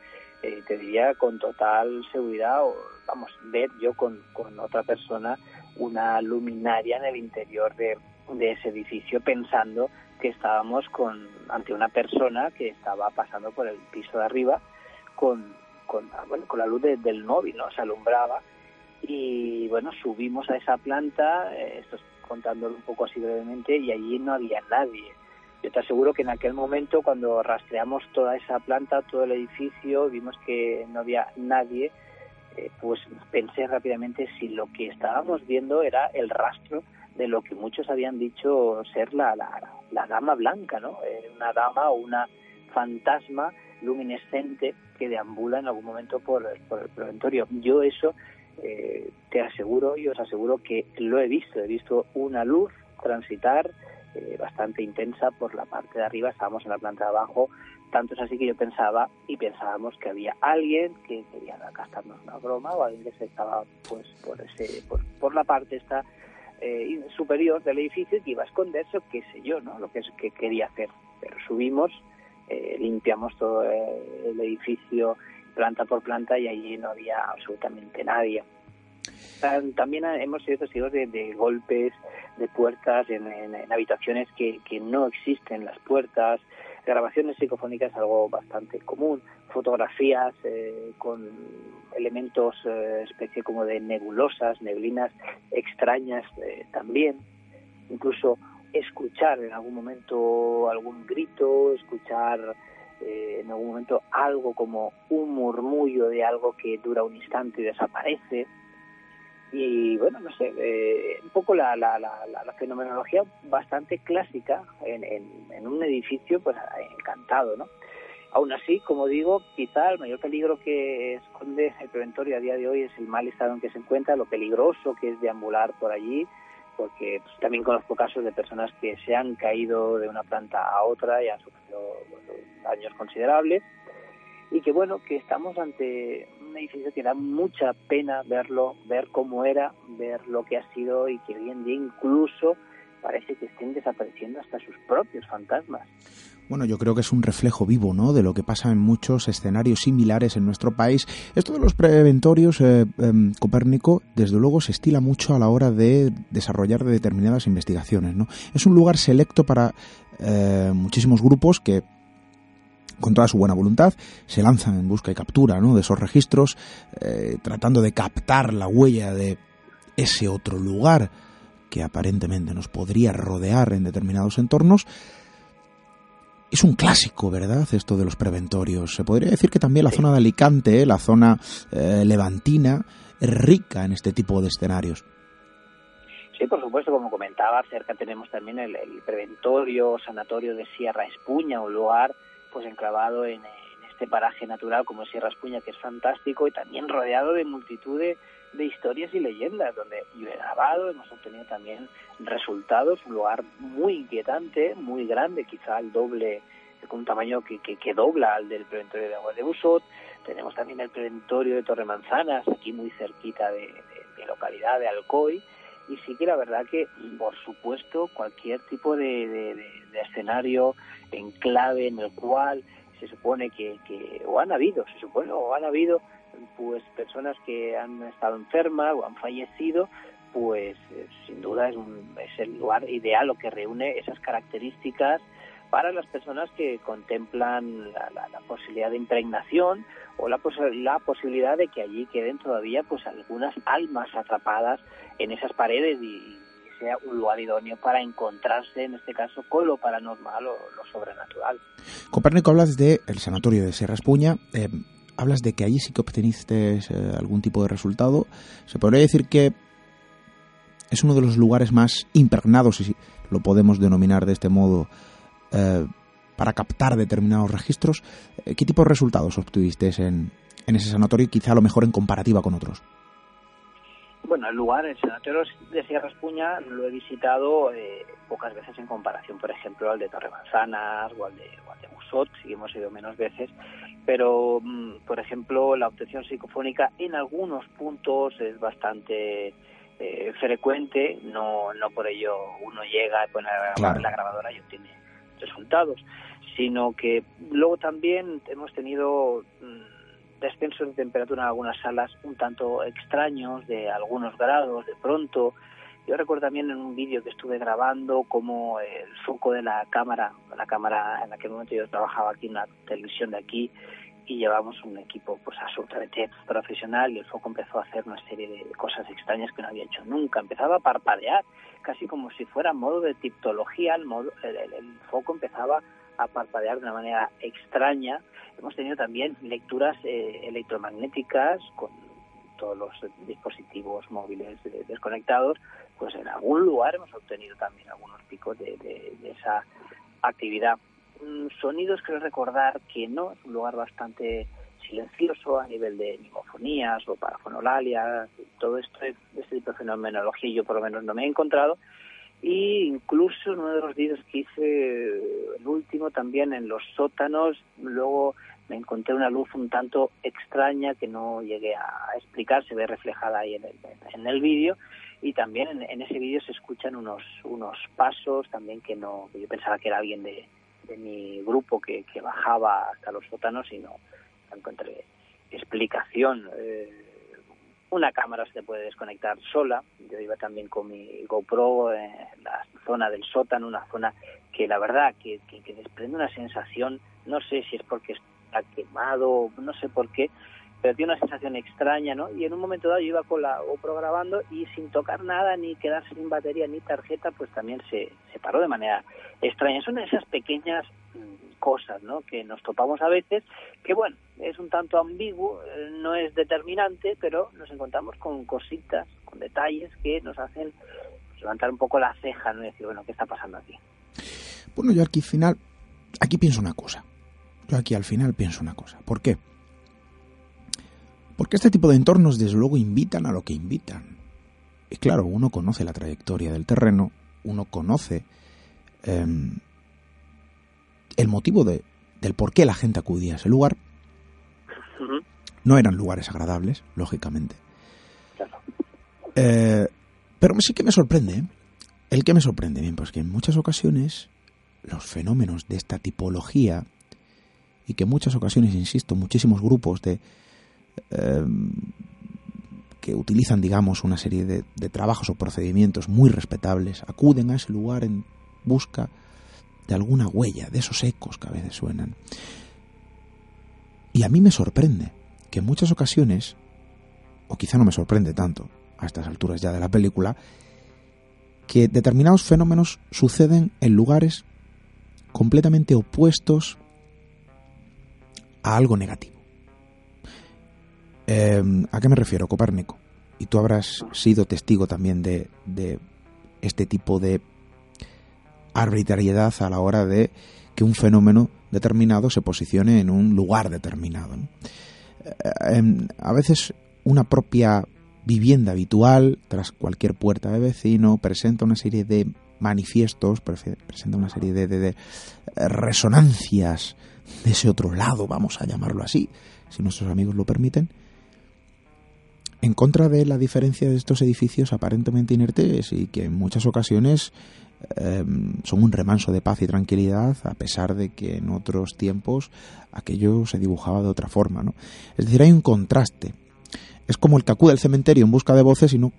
eh, te diría con total seguridad, o vamos, ver yo con, otra persona una luminaria en el interior de, ese edificio pensando que estábamos con ante una persona que estaba pasando por el piso de arriba con, con, con la luz del móvil, ¿no? Se alumbraba y bueno, subimos a esa planta, eh, esto contándolo un poco así brevemente, y allí no había nadie. Yo te aseguro que en aquel momento, cuando rastreamos toda esa planta, todo el edificio, vimos que no había nadie, eh, pues pensé rápidamente si lo que estábamos viendo era el rastro de lo que muchos habían dicho ser la, la, dama blanca, ¿no? Eh, una dama o una fantasma luminescente que deambula en algún momento por, el preventorio. Yo eso eh, te aseguro y os aseguro que lo he visto. He visto una luz transitar eh, bastante intensa por la parte de arriba. Estábamos en la planta de abajo. Tanto es así que yo pensaba y pensábamos que había alguien que quería gastarnos una broma o alguien que se estaba pues por ese por, por la parte esta eh, superior del edificio que iba a esconderse o qué sé yo, ¿no? Lo que, es, que quería hacer. Pero subimos, eh, limpiamos todo el edificio planta por planta y allí no había absolutamente nadie. También hemos sido testigos de, golpes de puertas en, habitaciones que, no existen las puertas. Grabaciones psicofónicas algo bastante común. Fotografías eh, con elementos eh, especie como de nebulosas, neblinas extrañas eh, también. Incluso escuchar en algún momento algún grito, escuchar eh, en algún momento algo como un murmullo de algo que dura un instante y desaparece. Y bueno, no sé, eh, un poco la, la, la, fenomenología bastante clásica en, en, un edificio pues encantado, ¿no? Aún así, como digo, quizá el mayor peligro que esconde el preventorio a día de hoy es el mal estado en que se encuentra, lo peligroso que es deambular por allí, porque pues, también conozco casos de personas que se han caído de una planta a otra y han sufrido daños considerables y que bueno, que estamos ante un edificio que da mucha pena verlo, ver cómo era, ver lo que ha sido y que hoy en día incluso parece que estén desapareciendo hasta sus propios fantasmas. Bueno, yo creo que es un reflejo vivo, ¿no? De lo que pasa en muchos escenarios similares en nuestro país. Esto de los preventorios, eh, em, Copérnico, desde luego se estila mucho a la hora de desarrollar determinadas investigaciones, ¿no? Es un lugar selecto para eh, muchísimos grupos que con toda su buena voluntad, se lanzan en busca y captura ¿no? de esos registros, eh, tratando de captar la huella de ese otro lugar que aparentemente nos podría rodear en determinados entornos. Es un clásico, ¿verdad? Esto de los preventorios. Se podría decir que también la zona de Alicante, la zona eh, levantina, es rica en este tipo de escenarios. Sí, por supuesto, como comentaba, cerca tenemos también el, el preventorio, sanatorio de Sierra Espuña, un lugar pues enclavado en, este paraje natural como Sierra Espuña, que es fantástico, y también rodeado de multitud de, historias y leyendas, donde yo he grabado, hemos obtenido también resultados, un lugar muy inquietante, muy grande, quizá el doble, con un tamaño que, que, dobla al del preventorio de agua de Busot. Tenemos también el preventorio de Torre Manzanas, aquí muy cerquita de, de localidad de Alcoy, y sí que la verdad que, por supuesto, cualquier tipo de, escenario en clave en el cual se supone que, o han habido, se supone, o han habido pues personas que han estado enfermas o han fallecido, pues eh, sin duda es, es el lugar ideal o que reúne esas características para las personas que contemplan la, posibilidad de impregnación o la, la, posibilidad de que allí queden todavía pues algunas almas atrapadas en esas paredes y, sea un lugar idóneo para encontrarse en este caso con lo paranormal o lo sobrenatural. Copérnico hablas de el sanatorio de Sierra Espuña. Eh, hablas de que allí sí que obteniste eh, algún tipo de resultado. Se podría decir que es uno de los lugares más impregnados, si lo podemos denominar de este modo, eh, para captar determinados registros. Eh, ¿Qué tipo de resultados obtuviste en, en ese sanatorio quizá a lo mejor en comparativa con otros? Bueno, el lugar, el sanatorio de Sierra Espuña, lo he visitado eh, pocas veces en comparación, por ejemplo, al de Torre Manzanas o al de, o al de Musot, sí hemos ido menos veces, pero, mm, por ejemplo, la obtención psicofónica en algunos puntos es bastante frecuente, no, no por ello uno llega, pone la, la grabadora y obtiene resultados, sino que luego también hemos tenido mm, descensos de temperatura en algunas salas un tanto extraños, de algunos grados, de pronto. Yo recuerdo también en un vídeo que estuve grabando como el foco de la cámara, la cámara en aquel momento yo trabajaba aquí en la televisión de aquí, y llevamos un equipo pues absolutamente profesional y el foco empezó a hacer una serie de cosas extrañas que no había hecho nunca. Empezaba a parpadear, casi como si fuera modo de tiptología, el, modo, el, foco empezaba a parpadear de una manera extraña. Hemos tenido también lecturas eh, electromagnéticas con todos los dispositivos móviles desconectados, pues en algún lugar hemos obtenido también algunos picos de, de esa actividad. Mm, sonidos creo recordar que no, es un lugar bastante silencioso, a nivel de mimofonías o parafonolalia, todo esto, este tipo de fenomenología yo por lo menos no me he encontrado. Y incluso en uno de los vídeos que hice, el último también en los sótanos, luego me encontré una luz un tanto extraña que no llegué a explicar, se ve reflejada ahí en el, en el vídeo. Y también en, ese vídeo se escuchan unos unos pasos también que no yo pensaba que era alguien de, de mi grupo que, que, bajaba hasta los sótanos y no, encontré explicación eh, una cámara se puede desconectar sola yo iba también con mi GoPro en la zona del sótano una zona que la verdad que, que, que desprende una sensación no sé si es porque está quemado no sé por qué pero tiene una sensación extraña, ¿no? Y en un momento dado yo iba con la GoPro grabando y sin tocar nada, ni quedarse sin batería, ni tarjeta, pues también se, se paró de manera extraña. Son esas pequeñas cosas, ¿no? Que nos topamos a veces, que bueno, es un tanto ambiguo, eh, no es determinante, pero nos encontramos con cositas, con detalles que nos hacen pues, levantar un poco la ceja, ¿no? Y decir, bueno, ¿qué está pasando aquí? Bueno, yo aquí al final, aquí pienso una cosa. Yo aquí al final pienso una cosa. ¿Por qué? Porque este tipo de entornos, desde luego, invitan a lo que invitan. Y claro, uno conoce la trayectoria del terreno, uno conoce em, el motivo de, del por qué la gente acudía a ese lugar. No eran lugares agradables, lógicamente. Eh, pero sí que me sorprende. ¿eh? El que me sorprende, bien, pues que en muchas ocasiones los fenómenos de esta tipología, y que en muchas ocasiones, insisto, muchísimos grupos de, Em, que utilizan, digamos, una serie de, trabajos o procedimientos muy respetables, acuden a ese lugar en busca de alguna huella, de esos ecos que a veces suenan. Y a mí me sorprende que en muchas ocasiones, o quizá no me sorprende tanto a estas alturas ya de la película, que determinados fenómenos suceden en lugares completamente opuestos a algo negativo. Em, ¿A qué me refiero, Copérnico? Y tú habrás sido testigo también de, este tipo de arbitrariedad a la hora de que un fenómeno determinado se posicione en un lugar determinado. Eh, em, a veces una propia vivienda habitual, tras cualquier puerta de vecino, presenta una serie de manifiestos, presenta una serie de, de, resonancias de ese otro lado, vamos a llamarlo así, si nuestros amigos lo permiten, en contra de la diferencia de estos edificios aparentemente inertes y que en muchas ocasiones em, son un remanso de paz y tranquilidad a pesar de que en otros tiempos aquello se dibujaba de otra forma. ¿no? Es decir, hay un contraste. Es como el que acude al cementerio en busca de voces y no,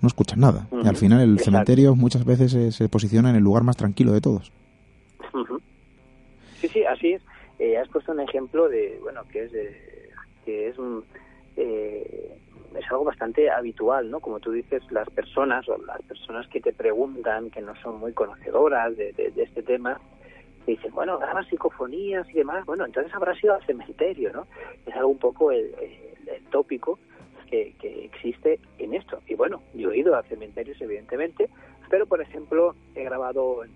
no escucha nada. Y al final el cementerio muchas veces se, posiciona en el lugar más tranquilo de todos. Sí, sí, así es. Eh, has puesto un ejemplo de, bueno, que es, que es un... Eh, es algo bastante habitual, ¿no? Como tú dices, las personas o las personas que te preguntan, que no son muy conocedoras de, este tema, te dicen, bueno, grabas psicofonías y demás, bueno, entonces habrá sido al cementerio, ¿no? Es algo un poco el, tópico que, que, existe en esto. Y bueno, yo he ido a cementerios, evidentemente, pero por ejemplo, he grabado en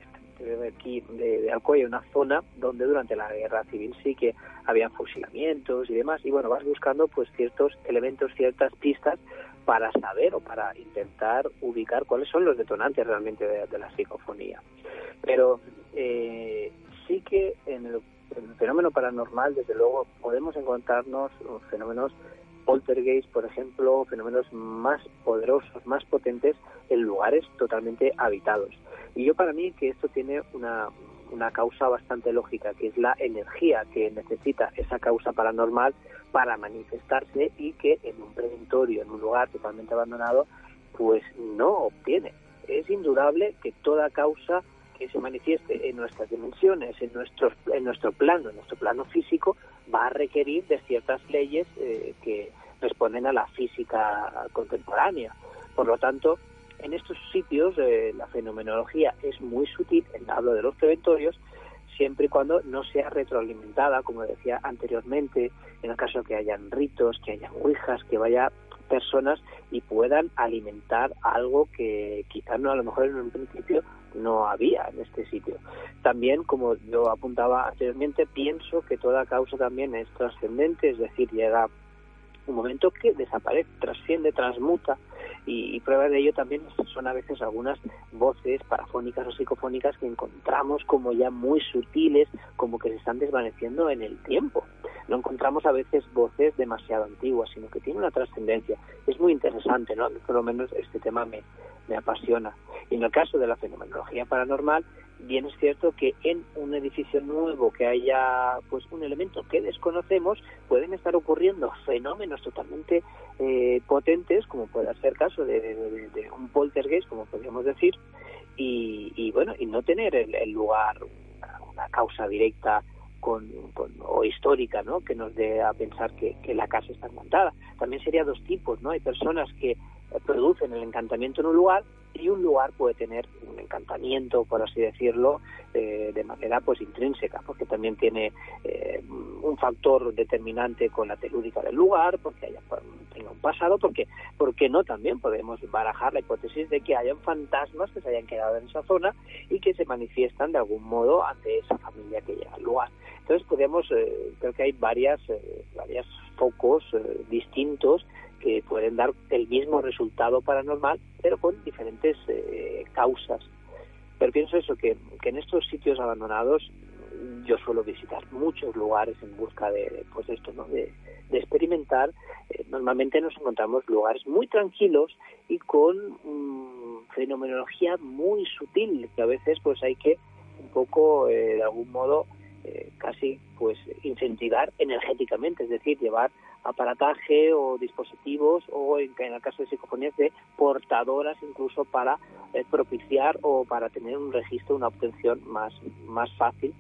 aquí de, de Alcoy, una zona donde durante la guerra civil sí que habían fusilamientos y demás, y bueno, vas buscando pues ciertos elementos, ciertas pistas para saber o para intentar ubicar cuáles son los detonantes realmente de, la psicofonía. Pero eh, sí que en el, fenómeno paranormal, desde luego, podemos encontrarnos fenómenos poltergeist, por ejemplo, fenómenos más poderosos, más potentes en lugares totalmente habitados. Y yo para mí que esto tiene una, una causa bastante lógica, que es la energía que necesita esa causa paranormal para manifestarse y que en un preventorio, en un lugar totalmente abandonado, pues no obtiene. Es indudable que toda causa que se manifieste en nuestras dimensiones, en nuestro, en nuestro plano, en nuestro plano físico, va a requerir de ciertas leyes eh, que responden a la física contemporánea. Por lo tanto, en estos sitios eh, la fenomenología es muy sutil, hablo de los preventorios, siempre y cuando no sea retroalimentada, como decía anteriormente, en el caso que hayan ritos, que hayan ouijas, que vaya personas y puedan alimentar algo que quizás no a lo mejor en un principio no había en este sitio. También, como yo apuntaba anteriormente, pienso que toda causa también es trascendente, es decir, llega un momento que desaparece, trasciende, transmuta y, prueba de ello también son a veces algunas voces parafónicas o psicofónicas que encontramos como ya muy sutiles, como que se están desvaneciendo en el tiempo. No encontramos a veces voces demasiado antiguas, sino que tienen una trascendencia. Es muy interesante, ¿no? Por lo menos este tema me, me apasiona. Y en el caso de la fenomenología paranormal, bien es cierto que en un edificio nuevo que haya pues un elemento que desconocemos pueden estar ocurriendo fenómenos totalmente eh, potentes como puede ser caso de, un poltergeist como podríamos decir y, bueno y no tener el, lugar una, causa directa con, o histórica, ¿no? Que nos dé a pensar que, que, la casa está encantada. También sería dos tipos, ¿no? Hay personas que producen el encantamiento en un lugar y un lugar puede tener un encantamiento, por así decirlo, eh, de manera pues intrínseca, porque también tiene eh, un factor determinante con la telúrica del lugar, porque haya tenga un pasado, porque porque no también podemos barajar la hipótesis de que hayan fantasmas que se hayan quedado en esa zona y que se manifiestan de algún modo ante esa familia que llega al lugar. Entonces podemos, eh, creo que hay varias, varias focos distintos que pueden dar el mismo resultado paranormal, pero con diferentes eh, causas. Pero pienso eso, que, en estos sitios abandonados yo suelo visitar muchos lugares en busca de, pues esto, ¿no? de, experimentar. Eh, normalmente nos encontramos lugares muy tranquilos y con mm, fenomenología muy sutil, que a veces pues hay que un poco, eh, de algún modo, casi pues incentivar energéticamente, es decir, llevar aparataje o dispositivos o en, el caso de psicofonías de portadoras incluso para eh, propiciar o para tener un registro, una obtención más, más fácil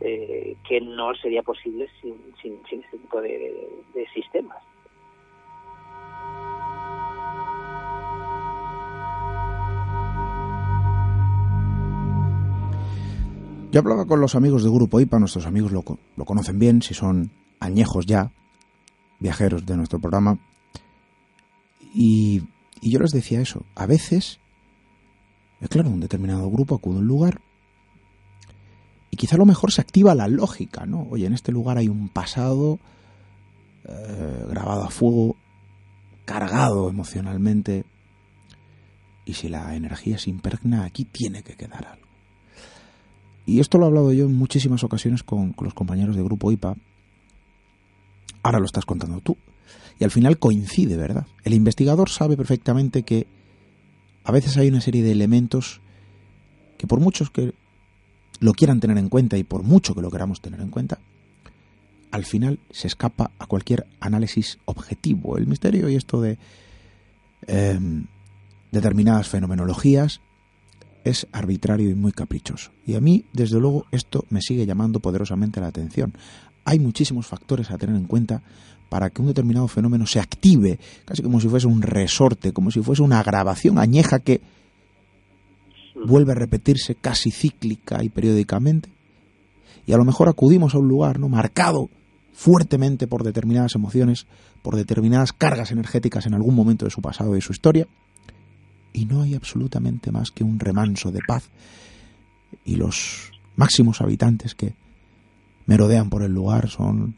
eh, que no sería posible sin, sin, este tipo de, de sistemas. Yo hablaba con los amigos de Grupo IPA, nuestros amigos lo, lo conocen bien, si son añejos ya, viajeros de nuestro programa. Y, yo les decía eso. A veces, es claro, un determinado grupo acude a un lugar y quizá a lo mejor se activa la lógica, ¿no? Oye, en este lugar hay un pasado eh, grabado a fuego, cargado emocionalmente. Y si la energía se impregna, aquí tiene que quedar algo. Y esto lo he hablado yo en muchísimas ocasiones con, con los compañeros de Grupo IPA, Ahora lo estás contando tú. Y al final coincide, ¿verdad? El investigador sabe perfectamente que a veces hay una serie de elementos que por muchos que lo quieran tener en cuenta y por mucho que lo queramos tener en cuenta, al final se escapa a cualquier análisis objetivo. El misterio y esto de em, determinadas fenomenologías es arbitrario y muy caprichoso. Y a mí, desde luego, esto me sigue llamando poderosamente la atención hay muchísimos factores a tener en cuenta para que un determinado fenómeno se active, casi como si fuese un resorte, como si fuese una grabación añeja que vuelve a repetirse casi cíclica y periódicamente. Y a lo mejor acudimos a un lugar no marcado fuertemente por determinadas emociones, por determinadas cargas energéticas en algún momento de su pasado y de su historia, y no hay absolutamente más que un remanso de paz y los máximos habitantes que merodean por el lugar son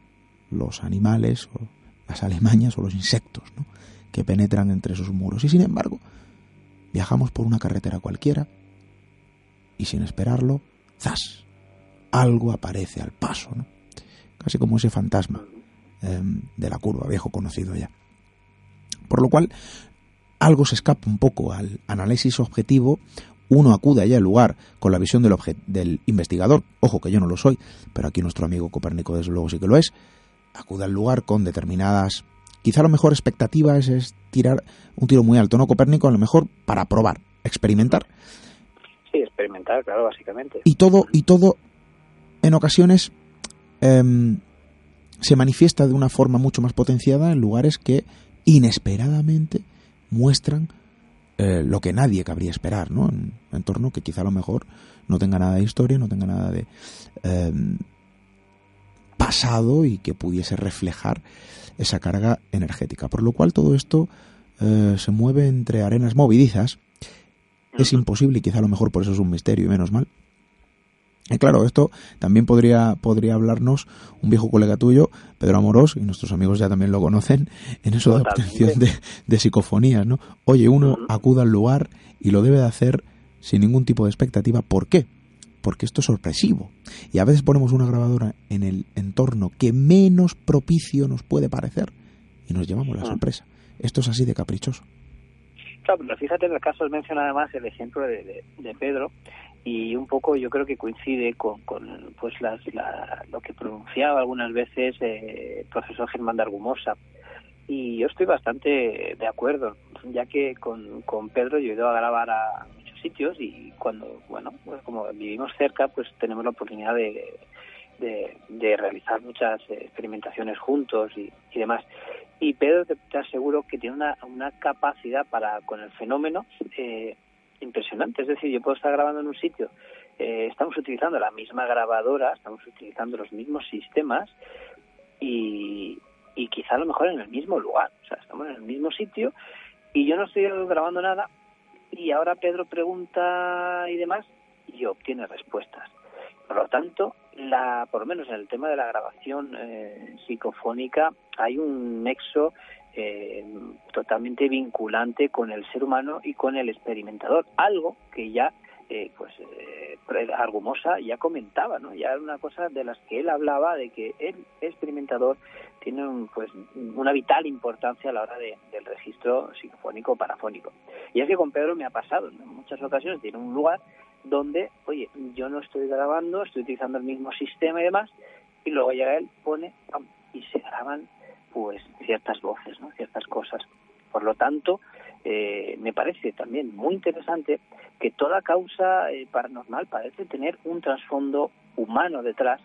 los animales o las alemañas o los insectos ¿no? que penetran entre esos muros. Y sin embargo, viajamos por una carretera cualquiera y sin esperarlo, ¡zas! Algo aparece al paso, ¿no? casi como ese fantasma em, de la curva, viejo conocido ya. Por lo cual, algo se escapa un poco al análisis objetivo uno acude allá al lugar con la visión del, del investigador, ojo que yo no lo soy, pero aquí nuestro amigo Copérnico desde luego sí que lo es, acude al lugar con determinadas, quizá lo mejor expectativa es, tirar un tiro muy alto, no Copérnico, a lo mejor para probar, experimentar. Sí, experimentar, claro, básicamente. Y todo, y todo en ocasiones em, se manifiesta de una forma mucho más potenciada en lugares que inesperadamente muestran eh, lo que nadie cabría esperar, ¿no? En un entorno que quizá a lo mejor no tenga nada de historia, no tenga nada de em, pasado y que pudiese reflejar esa carga energética. Por lo cual todo esto eh, se mueve entre arenas movidizas. Es imposible y quizá a lo mejor por eso es un misterio y menos mal. Y claro, esto también podría, podría hablarnos un viejo colega tuyo, Pedro Amorós, y nuestros amigos ya también lo conocen, en eso de obtención de, psicofonías, ¿no? Oye, uno acuda al lugar y lo debe de hacer sin ningún tipo de expectativa. ¿Por qué? Porque esto es sorpresivo. Y a veces ponemos una grabadora en el entorno que menos propicio nos puede parecer y nos llevamos la sorpresa. Esto es así de caprichoso. Claro, pero fíjate en el caso, menciona además el ejemplo de, de Pedro, y un poco yo creo que coincide con, con pues las, lo que pronunciaba algunas veces eh, el profesor Germán de Argumosa. Y yo estoy bastante de acuerdo ya que con, con Pedro yo he ido a grabar a muchos sitios y cuando bueno pues como vivimos cerca pues tenemos la oportunidad de, de, realizar muchas experimentaciones juntos y, y demás. Y Pedro te, te, aseguro que tiene una, una capacidad para con el fenómeno eh, impresionante. Es decir, yo puedo estar grabando en un sitio, eh, estamos utilizando la misma grabadora, estamos utilizando los mismos sistemas y, y quizá a lo mejor en el mismo lugar. O sea, estamos en el mismo sitio y yo no estoy grabando nada y ahora Pedro pregunta y demás y obtiene respuestas. Por lo tanto, la, por lo menos en el tema de la grabación eh, psicofónica hay un nexo eh, totalmente vinculante con el ser humano y con el experimentador, algo que ya eh, pues eh, Argumosa ya comentaba, ¿no? Ya era una cosa de las que él hablaba de que el experimentador tiene un, pues una vital importancia a la hora de, del registro psicofónico parafónico. Y es que con Pedro me ha pasado, en muchas ocasiones tiene un lugar donde, oye, yo no estoy grabando, estoy utilizando el mismo sistema y demás, y luego llega él, pone, y se graban pues ciertas voces, ¿no? ciertas cosas. Por lo tanto, eh, me parece también muy interesante que toda causa eh, paranormal parece tener un trasfondo humano detrás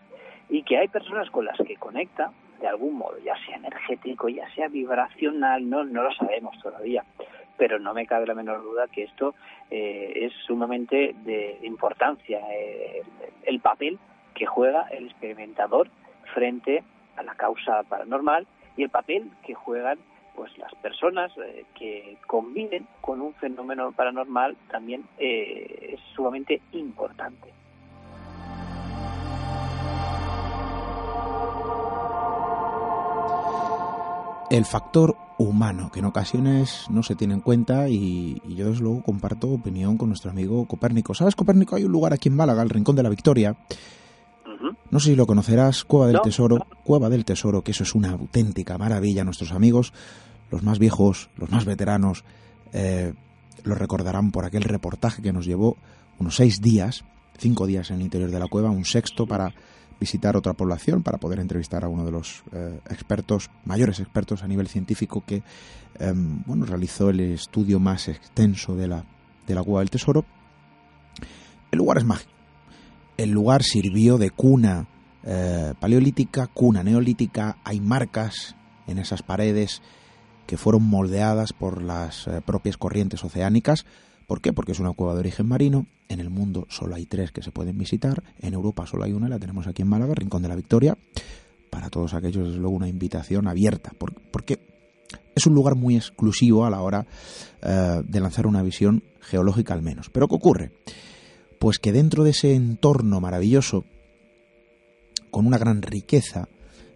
y que hay personas con las que conecta de algún modo, ya sea energético, ya sea vibracional, no, no lo sabemos todavía, pero no me cabe la menor duda que esto eh, es sumamente de importancia, el papel que juega el experimentador frente a la causa paranormal y el papel que juegan pues las personas eh, que conviven con un fenómeno paranormal también eh, es sumamente importante. El factor humano, que en ocasiones no se tiene en cuenta y, y, yo desde luego comparto opinión con nuestro amigo Copérnico. ¿Sabes, Copérnico? Hay un lugar aquí en Málaga, el Rincón de la Victoria, no sé si lo conocerás, Cueva del Tesoro. Cueva del Tesoro, que eso es una auténtica maravilla. Nuestros amigos, los más viejos, los más veteranos, eh, lo recordarán por aquel reportaje que nos llevó unos seis días, cinco días en el interior de la cueva, un sexto para visitar otra población, para poder entrevistar a uno de los eh, expertos, mayores expertos a nivel científico que em, bueno, realizó el estudio más extenso de la, de la Cueva del Tesoro. El lugar es mágico el lugar sirvió de cuna eh, paleolítica, cuna neolítica, hay marcas en esas paredes que fueron moldeadas por las eh, propias corrientes oceánicas. ¿Por qué? Porque es una cueva de origen marino. En el mundo solo hay tres que se pueden visitar. En Europa solo hay una, la tenemos aquí en Málaga, Rincón de la Victoria. Para todos aquellos, es luego, una invitación abierta. Porque es un lugar muy exclusivo a la hora eh, de lanzar una visión geológica al menos. Pero ¿qué ocurre? Pues que dentro de ese entorno maravilloso, con una gran riqueza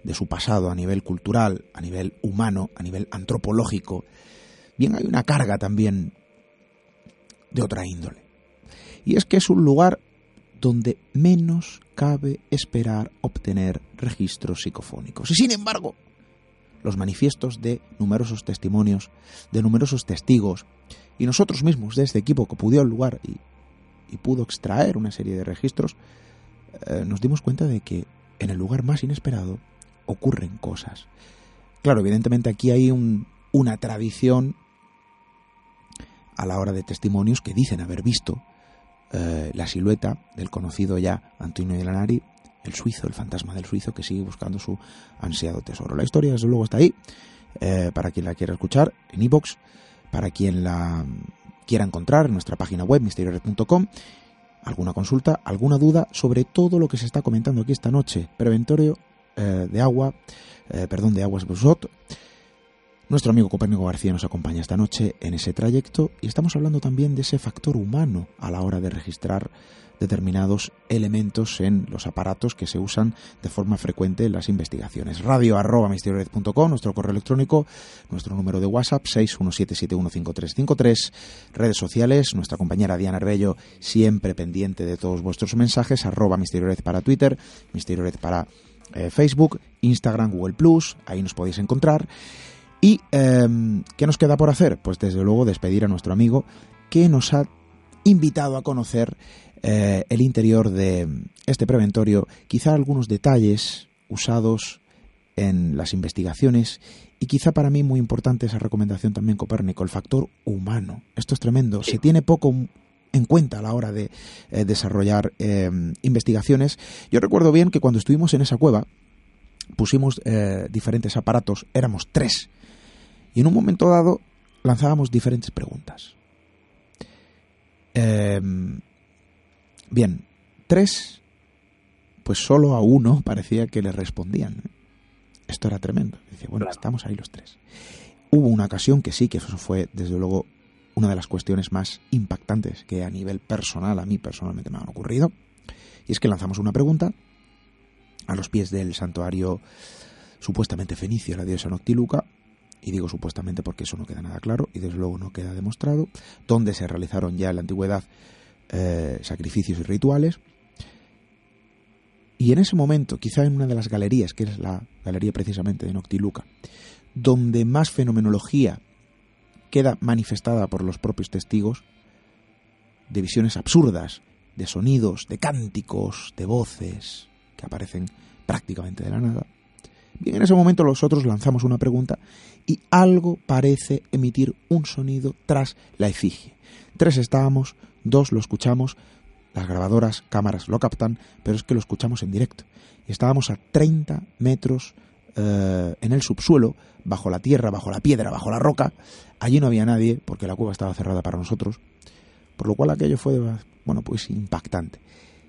de su pasado a nivel cultural, a nivel humano, a nivel antropológico, bien hay una carga también de otra índole. Y es que es un lugar donde menos cabe esperar obtener registros psicofónicos. Y sin embargo, los manifiestos de numerosos testimonios, de numerosos testigos, y nosotros mismos de este equipo que pudió al lugar y y pudo extraer una serie de registros, eh, nos dimos cuenta de que en el lugar más inesperado ocurren cosas. Claro, evidentemente aquí hay una tradición a la hora de testimonios que dicen haber visto eh, la silueta del conocido ya Antonio de Lanari, el suizo, el fantasma del suizo que sigue buscando su ansiado tesoro. La historia, desde luego, está ahí, eh, para quien la quiera escuchar, en iVoox, para quien la quiera encontrar en nuestra página web misteriored.com alguna consulta, alguna duda sobre todo lo que se está comentando aquí esta noche. Preventorio eh, de agua, perdón, de aguas Brusot. Nuestro amigo Copérnico García nos acompaña esta noche en ese trayecto y estamos hablando también de ese factor humano a la hora de registrar determinados elementos en los aparatos que se usan de forma frecuente en las investigaciones. Radio arroba nuestro correo electrónico, nuestro número de WhatsApp 617715353, redes sociales, nuestra compañera Diana Arbello siempre pendiente de todos vuestros mensajes, arroba misteriored para Twitter, misteriored para eh, Facebook, Instagram, Google Plus, ahí nos podéis encontrar. ¿Y em, qué nos queda por hacer? Pues desde luego despedir a nuestro amigo que nos ha invitado a conocer eh, el interior de este preventorio, quizá algunos detalles usados en las investigaciones y quizá para mí muy importante esa recomendación también Copérnico, el factor humano. Esto es tremendo. Se tiene poco en cuenta a la hora de eh, desarrollar eh, investigaciones. Yo recuerdo bien que cuando estuvimos en esa cueva pusimos diferentes aparatos, éramos tres, y en un momento dado lanzábamos diferentes preguntas. Bien, tres, pues solo a uno parecía que le respondían. Esto era tremendo. Dice, bueno, estamos ahí los tres. Hubo una ocasión que sí, que eso fue desde luego una de las cuestiones más impactantes que a nivel personal, a mí personalmente me han ocurrido. Y es que lanzamos una pregunta a los pies del santuario supuestamente fenicio, la diosa Noctiluca, y digo supuestamente porque eso no queda nada claro y desde luego no queda demostrado, donde se realizaron ya en la antigüedad eh, sacrificios y rituales. Y en ese momento, quizá en una de las galerías, que es la galería precisamente de Noctiluca, donde más fenomenología queda manifestada por los propios testigos, de visiones absurdas, de sonidos, de cánticos, de voces, que aparecen prácticamente de la nada. Bien, en ese momento nosotros lanzamos una pregunta y algo parece emitir un sonido tras la efigie. Tres estábamos, dos lo escuchamos, las grabadoras, cámaras lo captan, pero es que lo escuchamos en directo. Estábamos a 30 metros eh, en el subsuelo, bajo la tierra, bajo la piedra, bajo la roca. Allí no había nadie, porque la cueva estaba cerrada para nosotros. Por lo cual aquello fue, bueno, pues impactante.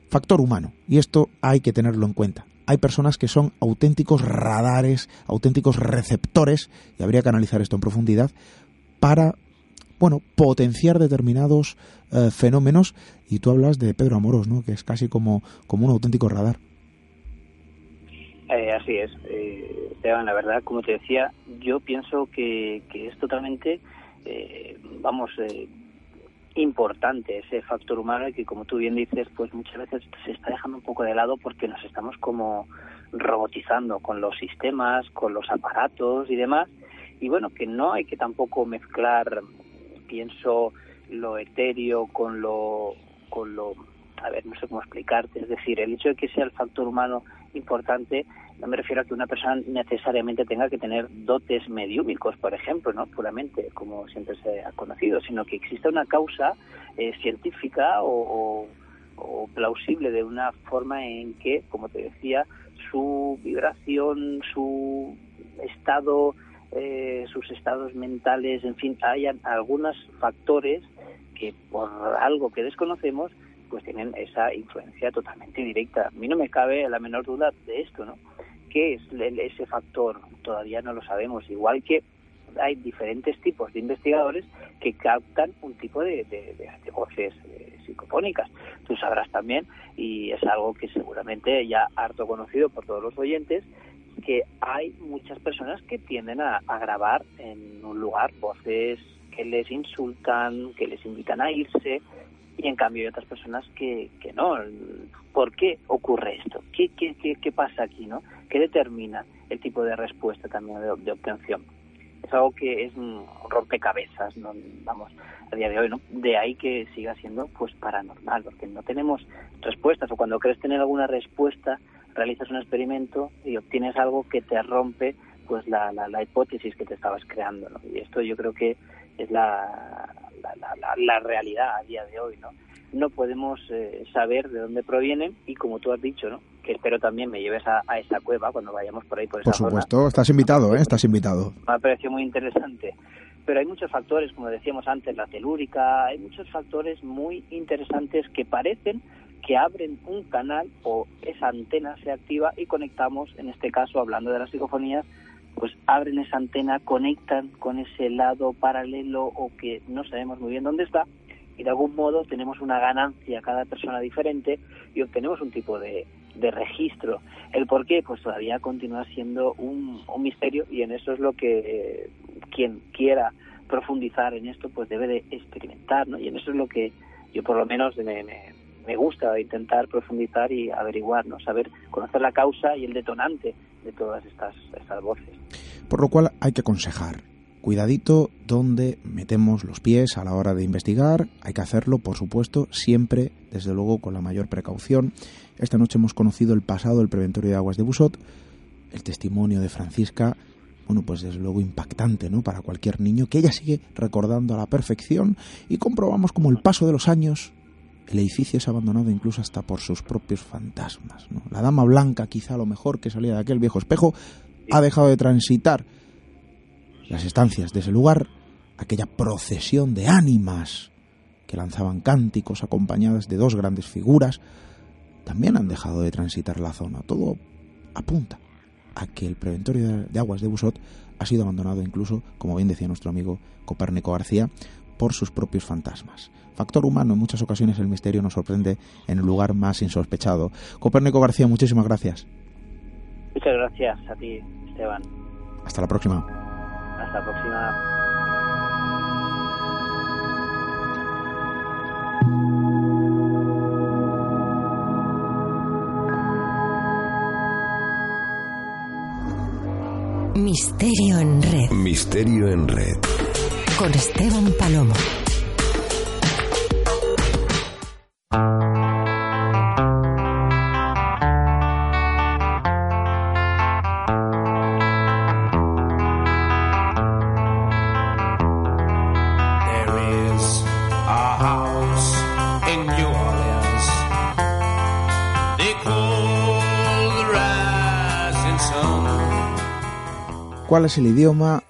Factor humano, y esto hay que tenerlo en cuenta. Hay personas que son auténticos radares, auténticos receptores, y habría que analizar esto en profundidad, para bueno, potenciar determinados eh, fenómenos. Y tú hablas de Pedro Amoros, ¿no? Que es casi como, como un auténtico radar. Eh, así es, eh, la verdad, como te decía, yo pienso que, que es totalmente, eh, vamos, importante ese factor humano que, como tú bien dices, pues muchas veces se está dejando un poco de lado porque nos estamos como robotizando con los sistemas, con los aparatos y demás. Y bueno, que no hay que tampoco mezclar pienso lo etéreo con lo, con lo, a ver, no sé cómo explicarte, es decir, el hecho de que sea el factor humano importante, no me refiero a que una persona necesariamente tenga que tener dotes mediúmicos, por ejemplo, no puramente, como siempre se ha conocido, sino que exista una causa eh, científica o, plausible de una forma en que, como te decía, su vibración, su estado eh, sus estados mentales, en fin, hay algunos factores que por algo que desconocemos, pues tienen esa influencia totalmente directa. A mí no me cabe la menor duda de esto, ¿no? ¿Qué es ese factor? Todavía no lo sabemos. Igual que hay diferentes tipos de investigadores que captan un tipo de, voces eh, psicofónicas. Tú sabrás también, y es algo que seguramente ya harto conocido por todos los oyentes, que hay muchas personas que tienden a, grabar en un lugar voces que les insultan, que les invitan a irse, y en cambio hay otras personas que, que no. ¿Por qué ocurre esto? ¿Qué, qué, qué, qué pasa aquí? no ¿Qué determina el tipo de respuesta también de, de obtención? Es algo que es un rompecabezas, ¿no? vamos, a día de hoy, ¿no? De ahí que siga siendo pues paranormal, porque no tenemos respuestas, o cuando crees tener alguna respuesta, realizas un experimento y obtienes algo que te rompe pues la, la, hipótesis que te estabas creando. ¿no? Y esto yo creo que es la, la, realidad a día de hoy. No, no podemos eh, saber de dónde provienen y como tú has dicho, ¿no? que espero también me lleves a, esa cueva cuando vayamos por ahí por esa Por supuesto, estás invitado, ¿eh? estás invitado. Me ha parecido muy interesante. Pero hay muchos factores, como decíamos antes, la telúrica, hay muchos factores muy interesantes que parecen que abren un canal o esa antena se activa y conectamos, en este caso hablando de las psicofonías, pues abren esa antena, conectan con ese lado paralelo o que no sabemos muy bien dónde está y de algún modo tenemos una ganancia cada persona diferente y obtenemos un tipo de, registro. El por qué, pues todavía continúa siendo un, misterio y en eso es lo que quien quiera profundizar en esto pues debe de experimentar, ¿no? Y en eso es lo que yo por lo menos me, gusta intentar profundizar y averiguar, ¿no? Saber, conocer la causa y el detonante de todas estas voces. Por lo cual hay que aconsejar, cuidadito donde metemos los pies a la hora de investigar. Hay que hacerlo, por supuesto, siempre, desde luego, con la mayor precaución. Esta noche hemos conocido el pasado del preventorio de aguas de Busot, el testimonio de Francisca, bueno, pues desde luego impactante, ¿no? Para cualquier niño, que ella sigue recordando a la perfección y comprobamos como el paso de los años el edificio es abandonado incluso hasta por sus propios fantasmas. La dama blanca, quizá lo mejor que salía de aquel viejo espejo, ha dejado de transitar las estancias de ese lugar, aquella procesión de ánimas que lanzaban cánticos acompañadas de dos grandes figuras, también han dejado de transitar la zona. Todo apunta a que el preventorio de aguas de Busot ha sido abandonado incluso, como bien decía nuestro amigo Copérnico García, por sus propios fantasmas. Factor humano, en muchas ocasiones el misterio nos sorprende en el lugar más insospechado. Copérnico García, muchísimas gracias. Muchas gracias a ti, Esteban. Hasta la próxima. Hasta la próxima. Misterio en red. Misterio en red. Con Esteban Palomo. ¿Cuál es el idioma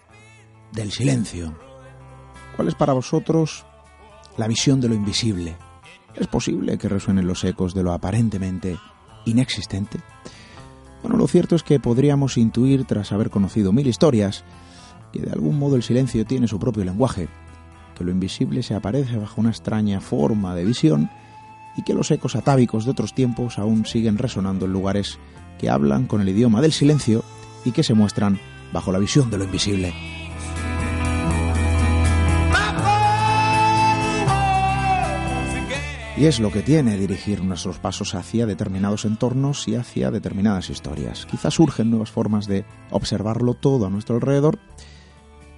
del silencio? ¿Cuál es para vosotros la visión de lo invisible? ¿Es posible que resuenen los ecos de lo aparentemente inexistente? Bueno, lo cierto es que podríamos intuir, tras haber conocido mil historias, que de algún modo el silencio tiene su propio lenguaje, que lo invisible se aparece bajo una extraña forma de visión y que los ecos atávicos de otros tiempos aún siguen resonando en lugares que hablan con el idioma del silencio y que se muestran bajo la visión de lo invisible. Y es lo que tiene dirigir nuestros pasos hacia determinados entornos y hacia determinadas historias. Quizás surgen nuevas formas de observarlo todo a nuestro alrededor,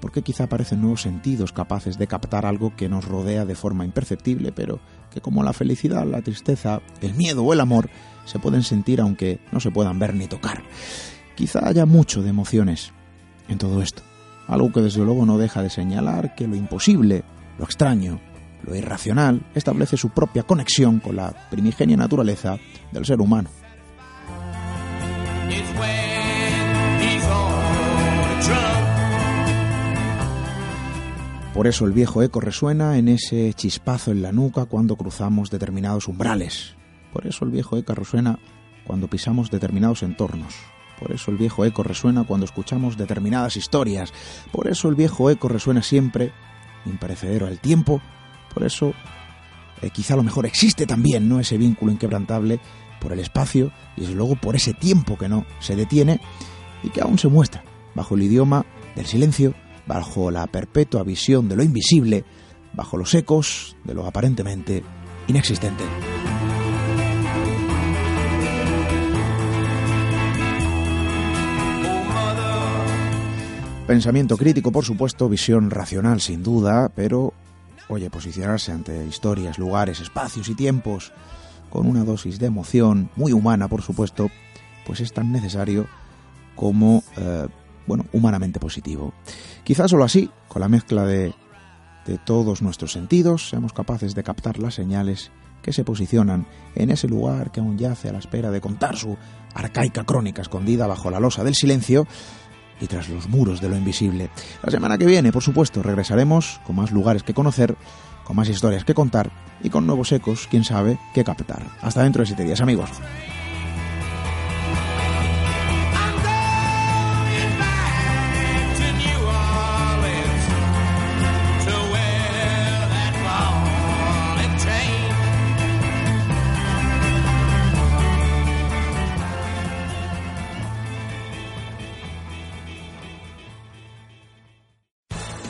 porque quizá aparecen nuevos sentidos capaces de captar algo que nos rodea de forma imperceptible, pero que como la felicidad, la tristeza, el miedo o el amor se pueden sentir aunque no se puedan ver ni tocar. Quizá haya mucho de emociones en todo esto, algo que desde luego no deja de señalar que lo imposible, lo extraño, lo irracional establece su propia conexión con la primigenia naturaleza del ser humano. Por eso el viejo eco resuena en ese chispazo en la nuca cuando cruzamos determinados umbrales. Por eso el viejo eco resuena cuando pisamos determinados entornos. Por eso el viejo eco resuena cuando escuchamos determinadas historias. Por eso el viejo eco resuena siempre, imperecedero al tiempo. Por eso eh, quizá a lo mejor existe también ¿no? ese vínculo inquebrantable por el espacio y desde luego por ese tiempo que no se detiene y que aún se muestra bajo el idioma del silencio, bajo la perpetua visión de lo invisible, bajo los ecos de lo aparentemente inexistente. Pensamiento crítico, por supuesto, visión racional, sin duda, pero, oye, posicionarse ante historias, lugares, espacios y tiempos con una dosis de emoción, muy humana, por supuesto, pues es tan necesario como, eh, bueno, humanamente positivo. Quizás solo así, con la mezcla de, de todos nuestros sentidos, seamos capaces de captar las señales que se posicionan en ese lugar que aún yace a la espera de contar su arcaica crónica escondida bajo la losa del silencio y tras los muros de lo invisible. La semana que viene, por supuesto, regresaremos con más lugares que conocer, con más historias que contar y con nuevos ecos, quién sabe, que captar. Hasta dentro de siete días, amigos.